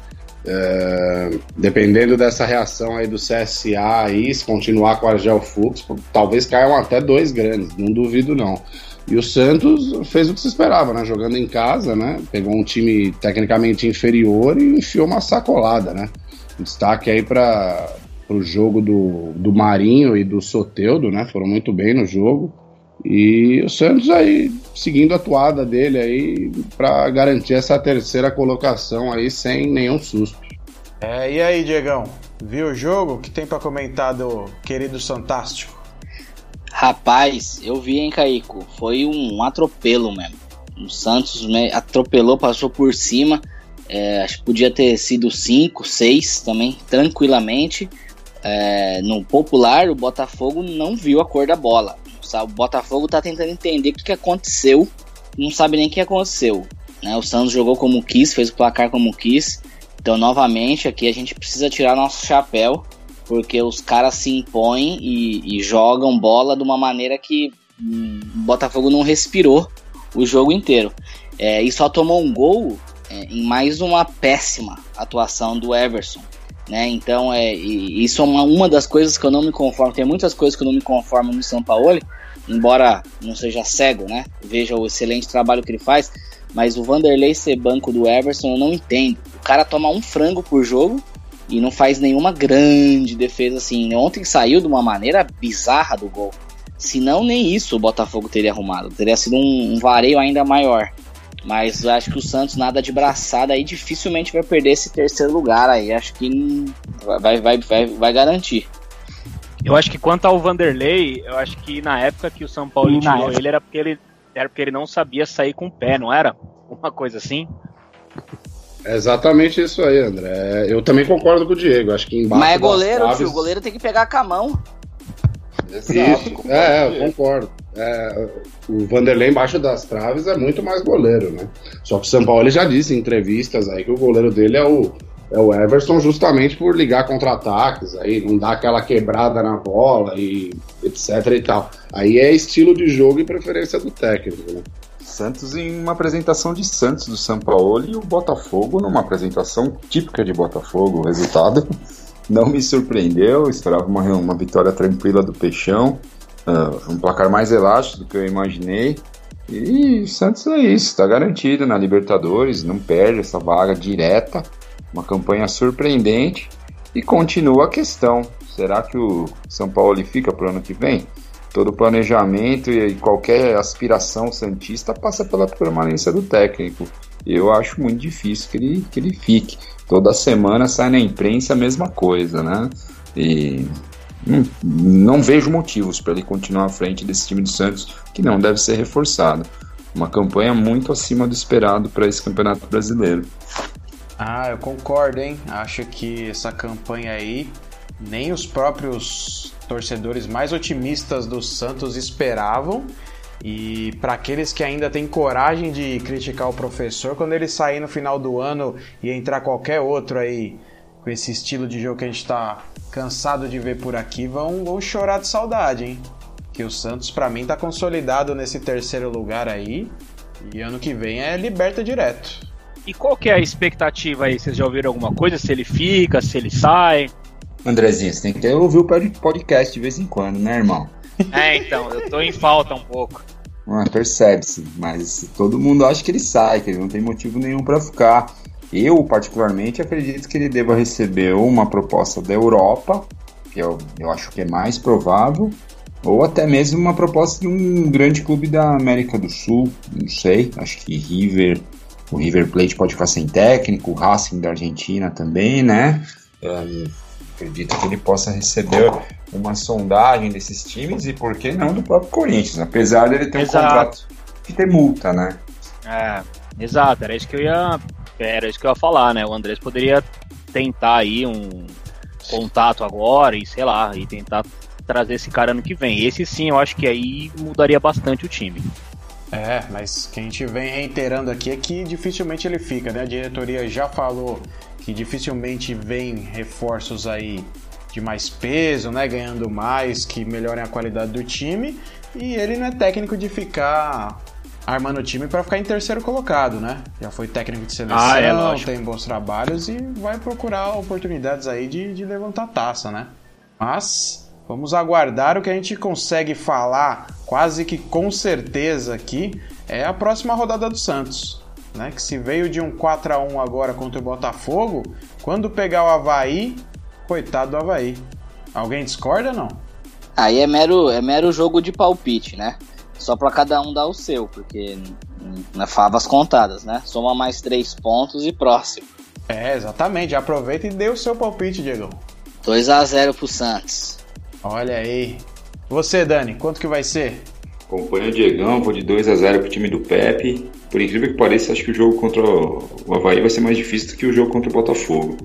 É, dependendo dessa reação aí do CSA aí, se continuar com a Gelfux, talvez caiam até dois grandes, não duvido não. E o Santos fez o que se esperava, né? Jogando em casa, né? Pegou um time tecnicamente inferior e enfiou uma sacolada, né? Destaque aí para o jogo do, do Marinho e do Soteudo, né? Foram muito bem no jogo. E o Santos aí seguindo a toada dele aí para garantir essa terceira colocação aí sem nenhum susto. É, e aí, Diegão? Viu o jogo? O que tem para comentar do querido Fantástico? Rapaz, eu vi, hein, Caico? Foi um atropelo mesmo. O Santos atropelou, passou por cima. É, acho que podia ter sido 5, 6 também, tranquilamente. É, no popular, o Botafogo não viu a cor da bola. O Botafogo tá tentando entender o que, que aconteceu, não sabe nem o que aconteceu. Né? O Santos jogou como quis, fez o placar como quis. Então, novamente, aqui a gente precisa tirar nosso chapéu, porque os caras se impõem e, e jogam bola de uma maneira que hum, o Botafogo não respirou o jogo inteiro. É, e só tomou um gol é, em mais uma péssima atuação do Everson. Né? Então, é, isso é uma, uma das coisas que eu não me conformo. Tem muitas coisas que eu não me conformo no São Paulo, embora não seja cego, né? Veja o excelente trabalho que ele faz, mas o Vanderlei ser banco do Everson eu não entendo. O cara toma um frango por jogo e não faz nenhuma grande defesa assim. Ontem saiu de uma maneira bizarra do gol. Se não, nem isso o Botafogo teria arrumado. Teria sido um, um vareio ainda maior. Mas eu acho que o Santos, nada de braçada aí, dificilmente vai perder esse terceiro lugar aí. Acho que vai, vai, vai, vai garantir. Eu acho que quanto ao Vanderlei, eu acho que na época que o São Paulo tirou ele era porque ele era porque ele não sabia sair com o pé, não era? Uma coisa assim. É exatamente isso aí, André. Eu também concordo com o Diego. Acho que embaixo Mas é goleiro, traves... tio. O goleiro tem que pegar com a mão. Exato. É, eu concordo. É, o Vanderlei embaixo das traves é muito mais goleiro, né? Só que o São Paulo já disse em entrevistas aí que o goleiro dele é o é o Everson justamente por ligar contra-ataques, aí não dá aquela quebrada na bola e etc e tal. Aí é estilo de jogo e preferência do técnico, né? Santos em uma apresentação de Santos do São Paulo e o Botafogo numa apresentação típica de Botafogo. O resultado não me surpreendeu, esperava uma, uma vitória tranquila do Peixão, uh, um placar mais elástico do que eu imaginei. E o Santos é isso, está garantido na Libertadores, não perde essa vaga direta. Uma campanha surpreendente e continua a questão: será que o São Paulo fica para o ano que vem? Todo planejamento e qualquer aspiração santista passa pela permanência do técnico. Eu acho muito difícil que ele, que ele fique. Toda semana sai na imprensa a mesma coisa, né? E não, não vejo motivos para ele continuar à frente desse time do Santos, que não deve ser reforçado. Uma campanha muito acima do esperado para esse campeonato brasileiro. Ah, eu concordo, hein? Acho que essa campanha aí, nem os próprios torcedores mais otimistas do Santos esperavam. E para aqueles que ainda têm coragem de criticar o professor, quando ele sair no final do ano e entrar qualquer outro aí com esse estilo de jogo que a gente está cansado de ver por aqui, vão, vão chorar de saudade, hein? Que o Santos, para mim, tá consolidado nesse terceiro lugar aí. E ano que vem é liberta direto. E qual que é a expectativa aí? Vocês já ouviram alguma coisa? Se ele fica, se ele sai? Andrezinho, você tem que ouvir o podcast de vez em quando, né, irmão? É, então, eu tô em falta um pouco. Ah, percebe-se, mas todo mundo acha que ele sai, que ele não tem motivo nenhum para ficar. Eu, particularmente, acredito que ele deva receber uma proposta da Europa, que eu, eu acho que é mais provável, ou até mesmo uma proposta de um grande clube da América do Sul, não sei, acho que River, o River Plate pode ficar sem técnico, o Racing da Argentina também, né? acredito que ele possa receber uma sondagem desses times e por que não do próprio Corinthians, apesar dele ter Exato. um contrato que tem multa, né? É, exato, era isso que eu ia, era isso que eu ia falar, né? O Andrés poderia tentar aí um contato agora e sei lá, e tentar trazer esse cara ano que vem. Esse sim, eu acho que aí mudaria bastante o time. É, mas que a gente vem reiterando aqui é que dificilmente ele fica, né? A diretoria já falou que dificilmente vem reforços aí de mais peso, né, ganhando mais, que melhorem a qualidade do time, e ele não é técnico de ficar armando o time para ficar em terceiro colocado, né? Já foi técnico de seleção, ah, é, tem bons trabalhos e vai procurar oportunidades aí de, de levantar taça, né? Mas vamos aguardar o que a gente consegue falar quase que com certeza aqui é a próxima rodada do Santos né? Que se veio de um 4 a 1 agora contra o Botafogo, quando pegar o Havaí, coitado do Havaí. Alguém discorda não? Aí é mero, é mero jogo de palpite, né? Só para cada um dar o seu, porque não é favas contadas, né? Soma mais três pontos e próximo. É, exatamente. Aproveita e dê o seu palpite, Diego. 2 a 0 pro Santos. Olha aí. Você, Dani, quanto que vai ser? Acompanho o Diegão, vou de 2 a 0 pro time do Pepe. Por incrível que pareça, acho que o jogo contra o Havaí vai ser mais difícil do que o jogo contra o Botafogo.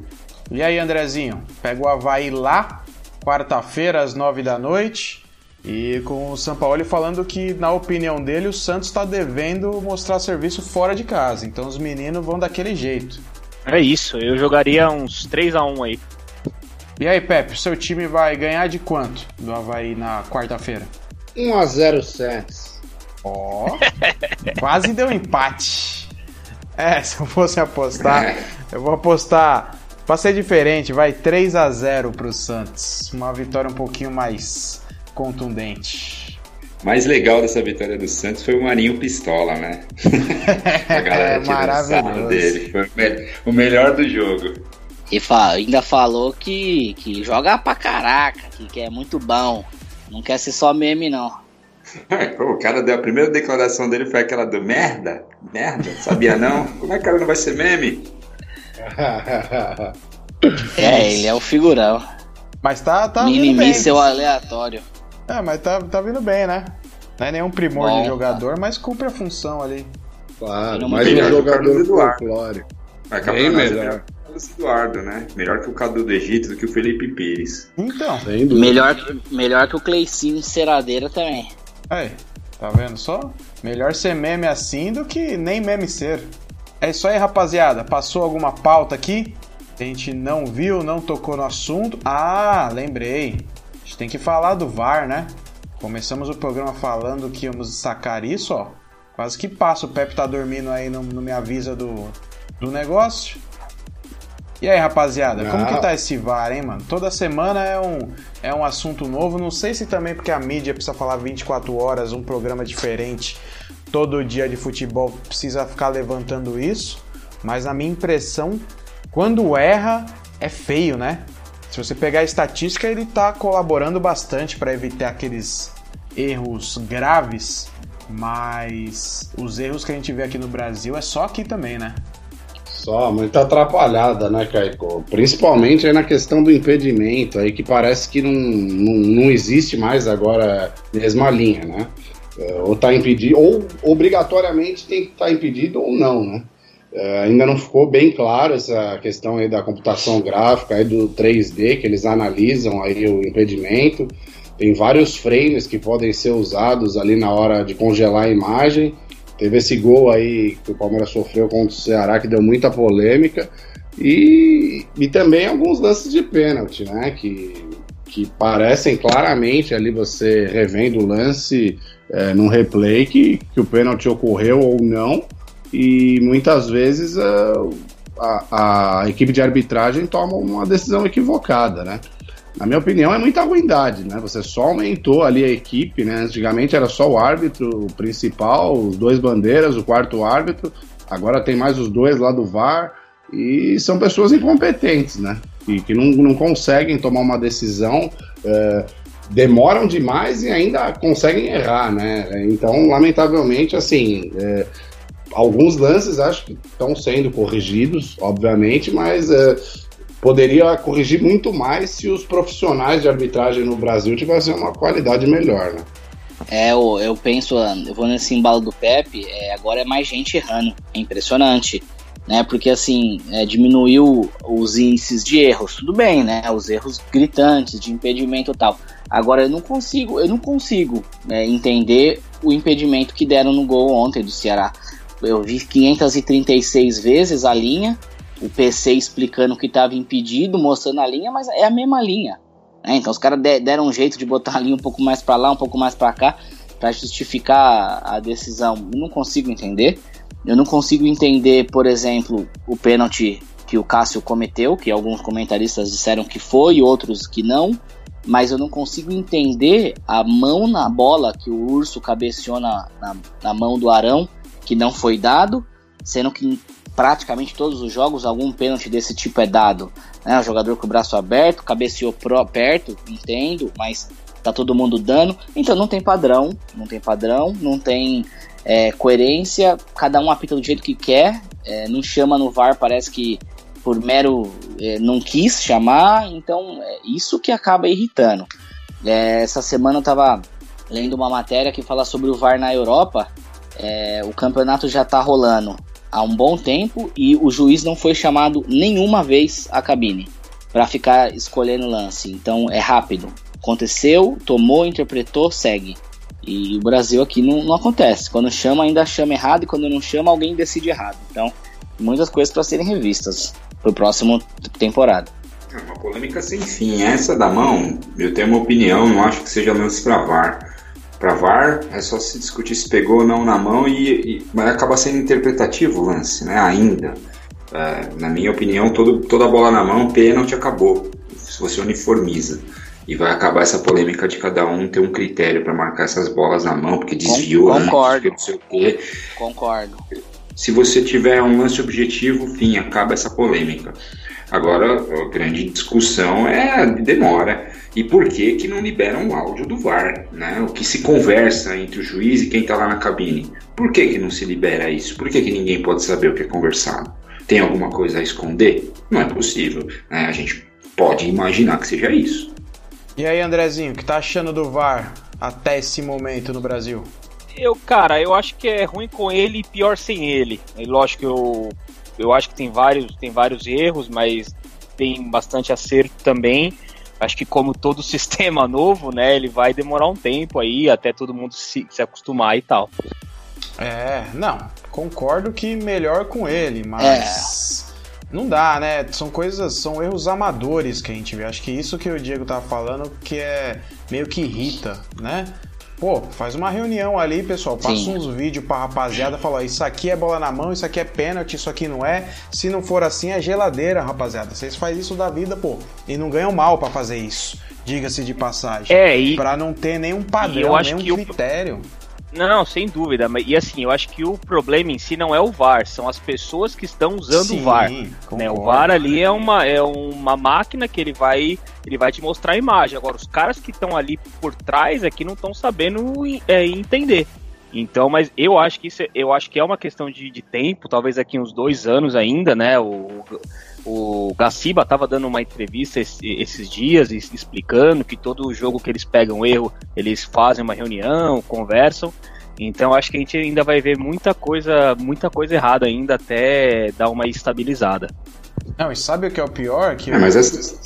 E aí, Andrezinho? Pega o Havaí lá, quarta-feira, às 9 da noite. E com o Sampaoli falando que, na opinião dele, o Santos está devendo mostrar serviço fora de casa. Então os meninos vão daquele jeito. É isso, eu jogaria uns 3 a 1 aí. E aí, Pepe, seu time vai ganhar de quanto do Havaí na quarta-feira? 1x0 Santos. Ó, oh, quase deu empate. É, se eu fosse apostar, eu vou apostar pra ser diferente, vai 3 a 0 pro Santos. Uma vitória um pouquinho mais contundente. Mais legal dessa vitória do Santos foi o Marinho Pistola, né? a galera é maravilhoso. dele. Foi o melhor do jogo. E ainda falou que, que joga pra caraca, que, que é muito bom. Não quer ser só meme, não. o cara deu a primeira declaração dele foi aquela do merda? Merda? Sabia não? Como é que o cara não vai ser meme? é, ele é o figurão. Mas tá, tá bem. seu aleatório. É, mas tá, tá vindo bem, né? Não é nenhum primor Bom, de jogador, tá. mas cumpre a função ali. Claro, mais um jogador folclórico. Vai Bem melhor. Carlos Eduardo, né? Melhor que o Cadu do Egito do que o Felipe Pires. Então. Melhor, melhor que o Cleicinho Ceradeira também. Aí, tá vendo só? Melhor ser meme assim do que nem meme ser. É isso aí, rapaziada. Passou alguma pauta aqui? A gente não viu, não tocou no assunto. Ah, lembrei. Tem que falar do VAR, né? Começamos o programa falando que íamos sacar isso, ó. Quase que passa. O Pepe tá dormindo aí, não, não me avisa do, do negócio. E aí, rapaziada, como que tá esse VAR, hein, mano? Toda semana é um, é um assunto novo. Não sei se também porque a mídia precisa falar 24 horas, um programa diferente todo dia de futebol precisa ficar levantando isso. Mas na minha impressão, quando erra, é feio, né? Se você pegar a estatística, ele tá colaborando bastante para evitar aqueles erros graves. Mas os erros que a gente vê aqui no Brasil é só aqui também, né? Só, muito atrapalhada, né, Caico? Principalmente aí na questão do impedimento, aí que parece que não, não, não existe mais agora a mesma linha, né? É, ou tá impedido, ou obrigatoriamente tem que estar tá impedido ou não, né? Uh, ainda não ficou bem claro essa questão aí da computação gráfica, aí do 3D, que eles analisam aí o impedimento. Tem vários frames que podem ser usados ali na hora de congelar a imagem. Teve esse gol aí que o Palmeiras sofreu contra o Ceará, que deu muita polêmica. E, e também alguns lances de pênalti, né? Que, que parecem claramente ali você revendo o lance é, num replay que, que o pênalti ocorreu ou não e muitas vezes a, a, a, equipe de arbitragem toma uma decisão equivocada, né? Na minha opinião, é muita ruindade, né? Você só aumentou ali a equipe, né? Antigamente era só o árbitro principal, os dois bandeiras, o quarto árbitro, agora tem mais os dois lá do VAR, e são pessoas incompetentes, né? E que não, não conseguem tomar uma decisão, é, demoram demais e ainda conseguem errar, né? Então, lamentavelmente, assim, é, alguns lances acho que estão sendo corrigidos, obviamente, mas é, poderia corrigir muito mais se os profissionais de arbitragem no Brasil tivessem uma qualidade melhor, né? É, eu, eu penso, eu vou nesse embalo do Pepe, é, agora é mais gente errando, é impressionante, né? Porque assim, é, diminuiu os índices de erros, tudo bem, né? Os erros gritantes, de impedimento e tal. Agora eu não consigo, eu não consigo é, entender o impedimento que deram no gol ontem do Ceará eu vi 536 vezes a linha, o PC explicando que estava impedido, mostrando a linha, mas é a mesma linha. Né? Então os caras deram um jeito de botar a linha um pouco mais para lá, um pouco mais para cá, para justificar a decisão. Eu não consigo entender. Eu não consigo entender, por exemplo, o pênalti que o Cássio cometeu, que alguns comentaristas disseram que foi, outros que não. Mas eu não consigo entender a mão na bola que o urso cabeceou na, na, na mão do Arão que não foi dado, sendo que em praticamente todos os jogos algum pênalti desse tipo é dado. Né? O jogador com o braço aberto, cabeceou pro, perto, entendo, mas tá todo mundo dando. Então não tem padrão, não tem padrão, não tem é, coerência, cada um apita do jeito que quer, é, não chama no VAR, parece que por mero é, não quis chamar, então é isso que acaba irritando. É, essa semana eu tava lendo uma matéria que fala sobre o VAR na Europa é, o campeonato já está rolando há um bom tempo e o juiz não foi chamado nenhuma vez à cabine para ficar escolhendo lance. Então é rápido. Aconteceu, tomou, interpretou, segue. E o Brasil aqui não, não acontece. Quando chama, ainda chama errado, e quando não chama, alguém decide errado. Então, muitas coisas para serem revistas para o próximo temporada. É uma polêmica sem fim. Essa da mão, eu tenho uma opinião, não acho que seja lance para VAR para VAR, é só se discutir se pegou ou não na mão, e, e mas acaba sendo interpretativo o lance, né? Ainda. É, na minha opinião, todo, toda bola na mão, pênalti acabou. Se você uniformiza. E vai acabar essa polêmica de cada um ter um critério para marcar essas bolas na mão, porque desviou Concordo. antes, não sei o quê. Concordo. Se você tiver um lance objetivo, fim, acaba essa polêmica. Agora, a grande discussão é a demora. E por que que não liberam o áudio do VAR, né? O que se conversa entre o juiz e quem está lá na cabine. Por que que não se libera isso? Por que que ninguém pode saber o que é conversado? Tem alguma coisa a esconder? Não é possível. Né? A gente pode imaginar que seja isso. E aí, Andrezinho, o que tá achando do VAR até esse momento no Brasil? Eu, cara, eu acho que é ruim com ele e pior sem ele. E lógico que eu eu acho que tem vários, tem vários erros, mas tem bastante acerto também. Acho que como todo sistema novo, né, ele vai demorar um tempo aí até todo mundo se, se acostumar e tal. É, não, concordo que melhor com ele, mas é. não dá, né? São coisas, são erros amadores que a gente vê. Acho que isso que o Diego tava falando que é meio que irrita, né? Pô, faz uma reunião ali, pessoal. Passa Sim. uns vídeos pra rapaziada. Fala, isso aqui é bola na mão, isso aqui é pênalti, isso aqui não é. Se não for assim, é geladeira, rapaziada. Vocês fazem isso da vida, pô. E não ganham mal para fazer isso. Diga-se de passagem. É, e. Pra não ter nenhum padrão, nenhum critério. Eu... Não, sem dúvida. E assim, eu acho que o problema em si não é o VAR, são as pessoas que estão usando Sim, o VAR. Né? O VAR ali é uma, é uma máquina que ele vai, ele vai te mostrar a imagem. Agora, os caras que estão ali por trás é que não estão sabendo é, entender. Então, mas eu acho que isso, é, eu acho que é uma questão de, de tempo, talvez aqui uns dois anos ainda, né? O, o Gaciba estava dando uma entrevista esses dias explicando que todo jogo que eles pegam erro, eles fazem uma reunião, conversam. Então acho que a gente ainda vai ver muita coisa, muita coisa errada ainda até dar uma estabilizada. Não, e sabe o que é o pior? Que, É, mas o, essa-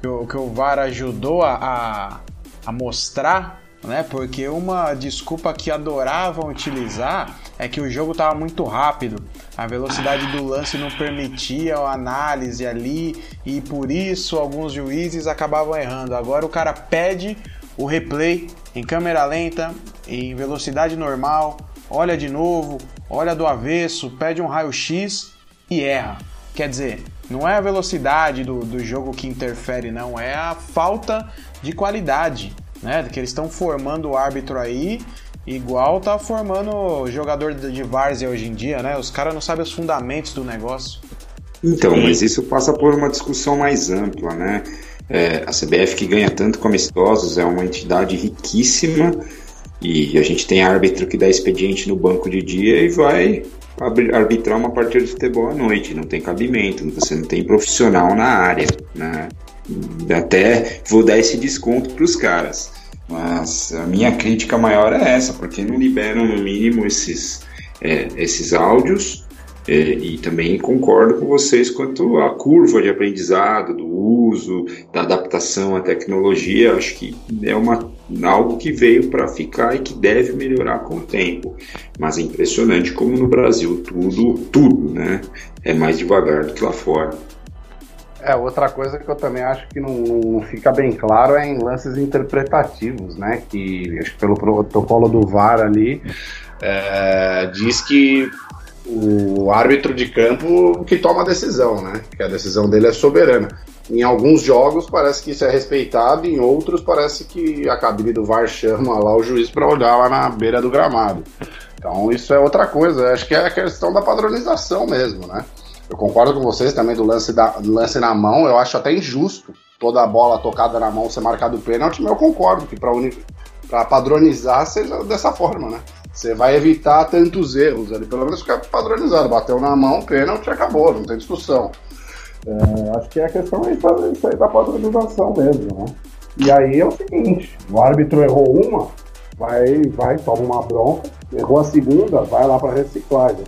que, o, que o VAR ajudou a, a, a mostrar, né? Porque uma desculpa que adoravam utilizar é que o jogo estava muito rápido. A velocidade do lance não permitia a análise ali e por isso alguns juízes acabavam errando. Agora o cara pede o replay em câmera lenta, em velocidade normal, olha de novo, olha do avesso, pede um raio-x e erra. Quer dizer, não é a velocidade do, do jogo que interfere, não, é a falta de qualidade, né? Que eles estão formando o árbitro aí, igual tá formando jogador de várzea hoje em dia, né? Os caras não sabem os fundamentos do negócio. Então, mas isso passa por uma discussão mais ampla, né? É, a CBF que ganha tanto com amistosos é uma entidade riquíssima e a gente tem árbitro que dá expediente no banco de dia e vai arbitrar uma partida de futebol à noite, não tem cabimento, você não tem profissional na área, né? Até vou dar esse desconto para os caras, mas a minha crítica maior é essa, porque não liberam no mínimo esses, é, esses áudios é, e também concordo com vocês quanto à curva de aprendizado, do uso, da adaptação à tecnologia. Acho que é uma, algo que veio para ficar e que deve melhorar com o tempo. Mas é impressionante como no Brasil tudo, tudo, né, é mais devagar do que lá fora. É, outra coisa que eu também acho que não, não fica bem claro é em lances interpretativos, né? Que acho que pelo protocolo do VAR ali é, diz que o árbitro de campo que toma a decisão, né? Que a decisão dele é soberana. Em alguns jogos parece que isso é respeitado, em outros parece que a cabine do VAR chama lá o juiz para olhar lá na beira do gramado. Então isso é outra coisa. Acho que é a questão da padronização mesmo, né? Eu concordo com vocês também do lance, da, do lance na mão, eu acho até injusto toda a bola tocada na mão ser marcado pênalti, mas eu concordo que para padronizar seja dessa forma, né? Você vai evitar tantos erros ali, pelo menos fica padronizado. Bateu na mão, pênalti, acabou, não tem discussão. É, acho que a questão é isso aí da padronização mesmo, né? E aí é o seguinte, o árbitro errou uma, vai, vai, toma uma bronca, errou a segunda, vai lá para reciclagem.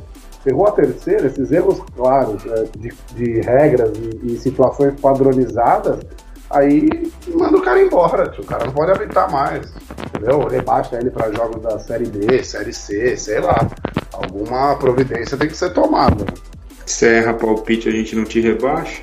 Errou a terceira, esses erros claros é, de, de, regras e, e, situações padronizadas, aí manda o cara embora, tio. o cara não pode habitar mais, entendeu? Rebaixa ele para jogos da Série B, Série C, sei lá. Alguma providência tem que ser tomada. Se erra palpite, a gente não te rebaixa?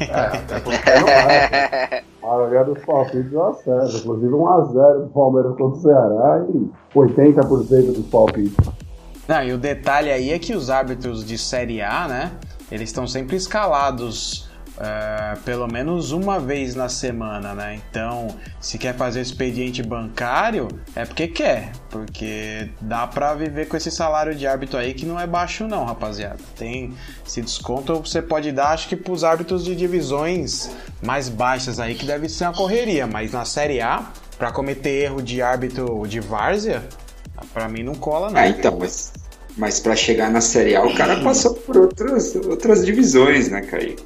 É, até porque não vai. A maioria dos palpites eu acerto. Inclusive 1x0 do Palmeiras contra o Ceará e 80% dos palpites. Não, e o detalhe aí é que os árbitros de Série A, né? Eles estão sempre escalados uh, pelo menos uma vez na semana, né? Então, se quer fazer expediente bancário, é porque quer. Porque dá pra viver com esse salário de árbitro aí que não é baixo, não, rapaziada. Tem esse desconto você pode dar, acho que pros árbitros de divisões mais baixas aí, que deve ser uma correria. Mas na Série A, pra cometer erro de árbitro de várzea, Pra mim não cola, não. Ah, então, mas, mas pra chegar na Série A, o cara passou por outras, outras divisões, né, Caio?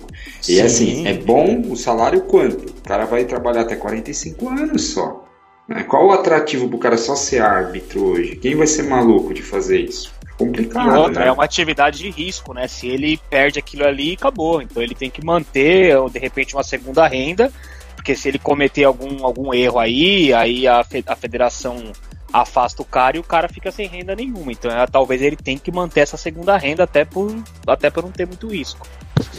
E Sim. assim, é bom o salário quanto? O cara vai trabalhar até 45 anos só. Né? Qual o atrativo pro cara só ser árbitro hoje? Quem vai ser maluco de fazer isso? Complicado. E outra, né? é uma atividade de risco, né? Se ele perde aquilo ali, acabou. Então ele tem que manter, ou de repente, uma segunda renda, porque se ele cometer algum, algum erro aí, aí a, a federação afasta o cara e o cara fica sem renda nenhuma. Então é, talvez ele tenha que manter essa segunda renda até por, até por não ter muito risco.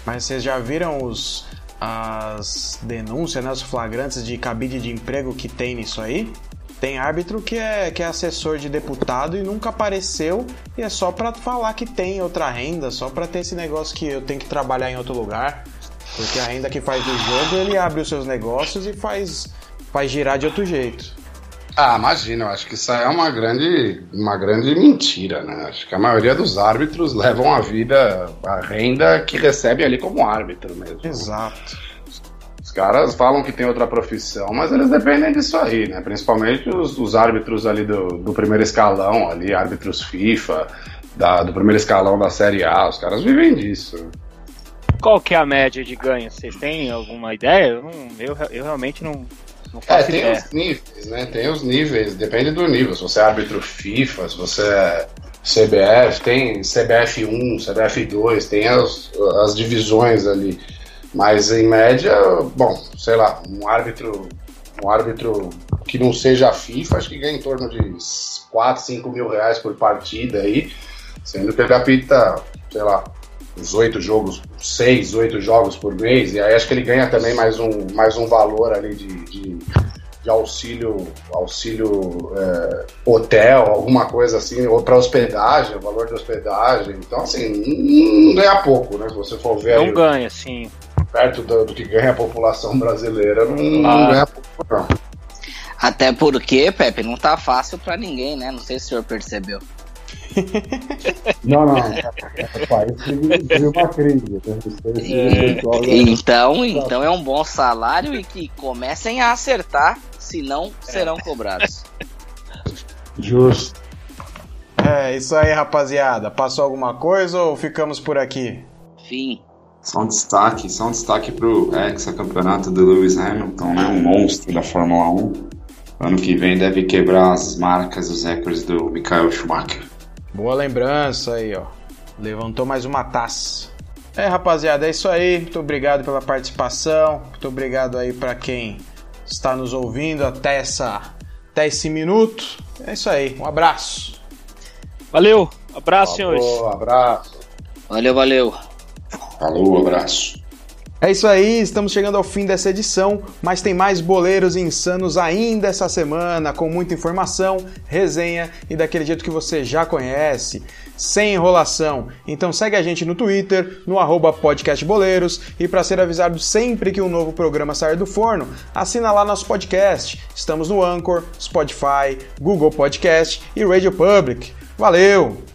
Mas vocês já viram os, as denúncias, né, os flagrantes de cabide de emprego que tem nisso aí? Tem árbitro que é, que é assessor de deputado e nunca apareceu e é só para falar que tem outra renda, só para ter esse negócio que eu tenho que trabalhar em outro lugar. Porque a renda que faz do jogo, ele abre os seus negócios e faz, faz girar de outro jeito. Ah, imagina, eu acho que isso aí é uma grande, uma grande mentira, né? Acho que a maioria dos árbitros levam a vida, a renda que recebe ali como árbitro mesmo. Exato. Os caras falam que tem outra profissão, mas eles dependem disso aí, né? Principalmente os, os árbitros ali do, do, primeiro escalão, ali, árbitros FIFA, da, do primeiro escalão da Série A, os caras vivem disso. Qual que é a média de ganho? Vocês têm alguma ideia? Eu, não, eu, eu realmente não, é, tem ideia. os níveis, né? Tem os níveis, depende do nível. Se você é árbitro FIFA, se você é CBF, tem CBF1, CBF2, tem as, as divisões ali. Mas em média, bom, sei lá, um árbitro, um árbitro que não seja FIFA, acho que ganha em torno de 4, 5 mil reais por partida aí, sendo que ele apita, sei lá, uns oito jogos, seis, oito jogos por mês, e aí acho que ele ganha também mais um, mais um valor ali de, de, de auxílio, auxílio é, hotel, alguma coisa assim, ou para hospedagem, o valor de hospedagem. Então, assim, não ganha pouco, né? Se você for ver. Não aí, ganha, sim. Perto do, do, que ganha a população brasileira, não, ah. não ganha pouco, não. Até porque, Pepe, não tá fácil para ninguém, né? Não sei se o senhor percebeu. não, não. O país teve uma crise. Né? Então, então é um bom salário e que comecem a acertar, senão serão cobrados. Justo. É, isso aí, rapaziada. Passou alguma coisa ou ficamos por aqui? Fim. Só um destaque, só um destaque pro ex-campeonato do Lewis Hamilton, né? Um monstro da Fórmula 1. Ano que vem deve quebrar as marcas, os recordes do Michael Schumacher. Boa lembrança aí, ó. Levantou mais uma taça. É, rapaziada, é isso aí. Muito obrigado pela participação. Muito obrigado aí para quem está nos ouvindo até essa até esse minuto. É isso aí. Um abraço. Valeu. Abraço, Falou, senhores. Abraço. Valeu, valeu. Falou, abraço. É isso aí, estamos chegando ao fim dessa edição, mas tem mais boleiros insanos ainda essa semana, com muita informação, resenha e daquele jeito que você já conhece, sem enrolação. Então segue a gente no Twitter, no podcastboleiros, e para ser avisado sempre que um novo programa sair do forno, assina lá nosso podcast. Estamos no Anchor, Spotify, Google Podcast e Radio Public. Valeu!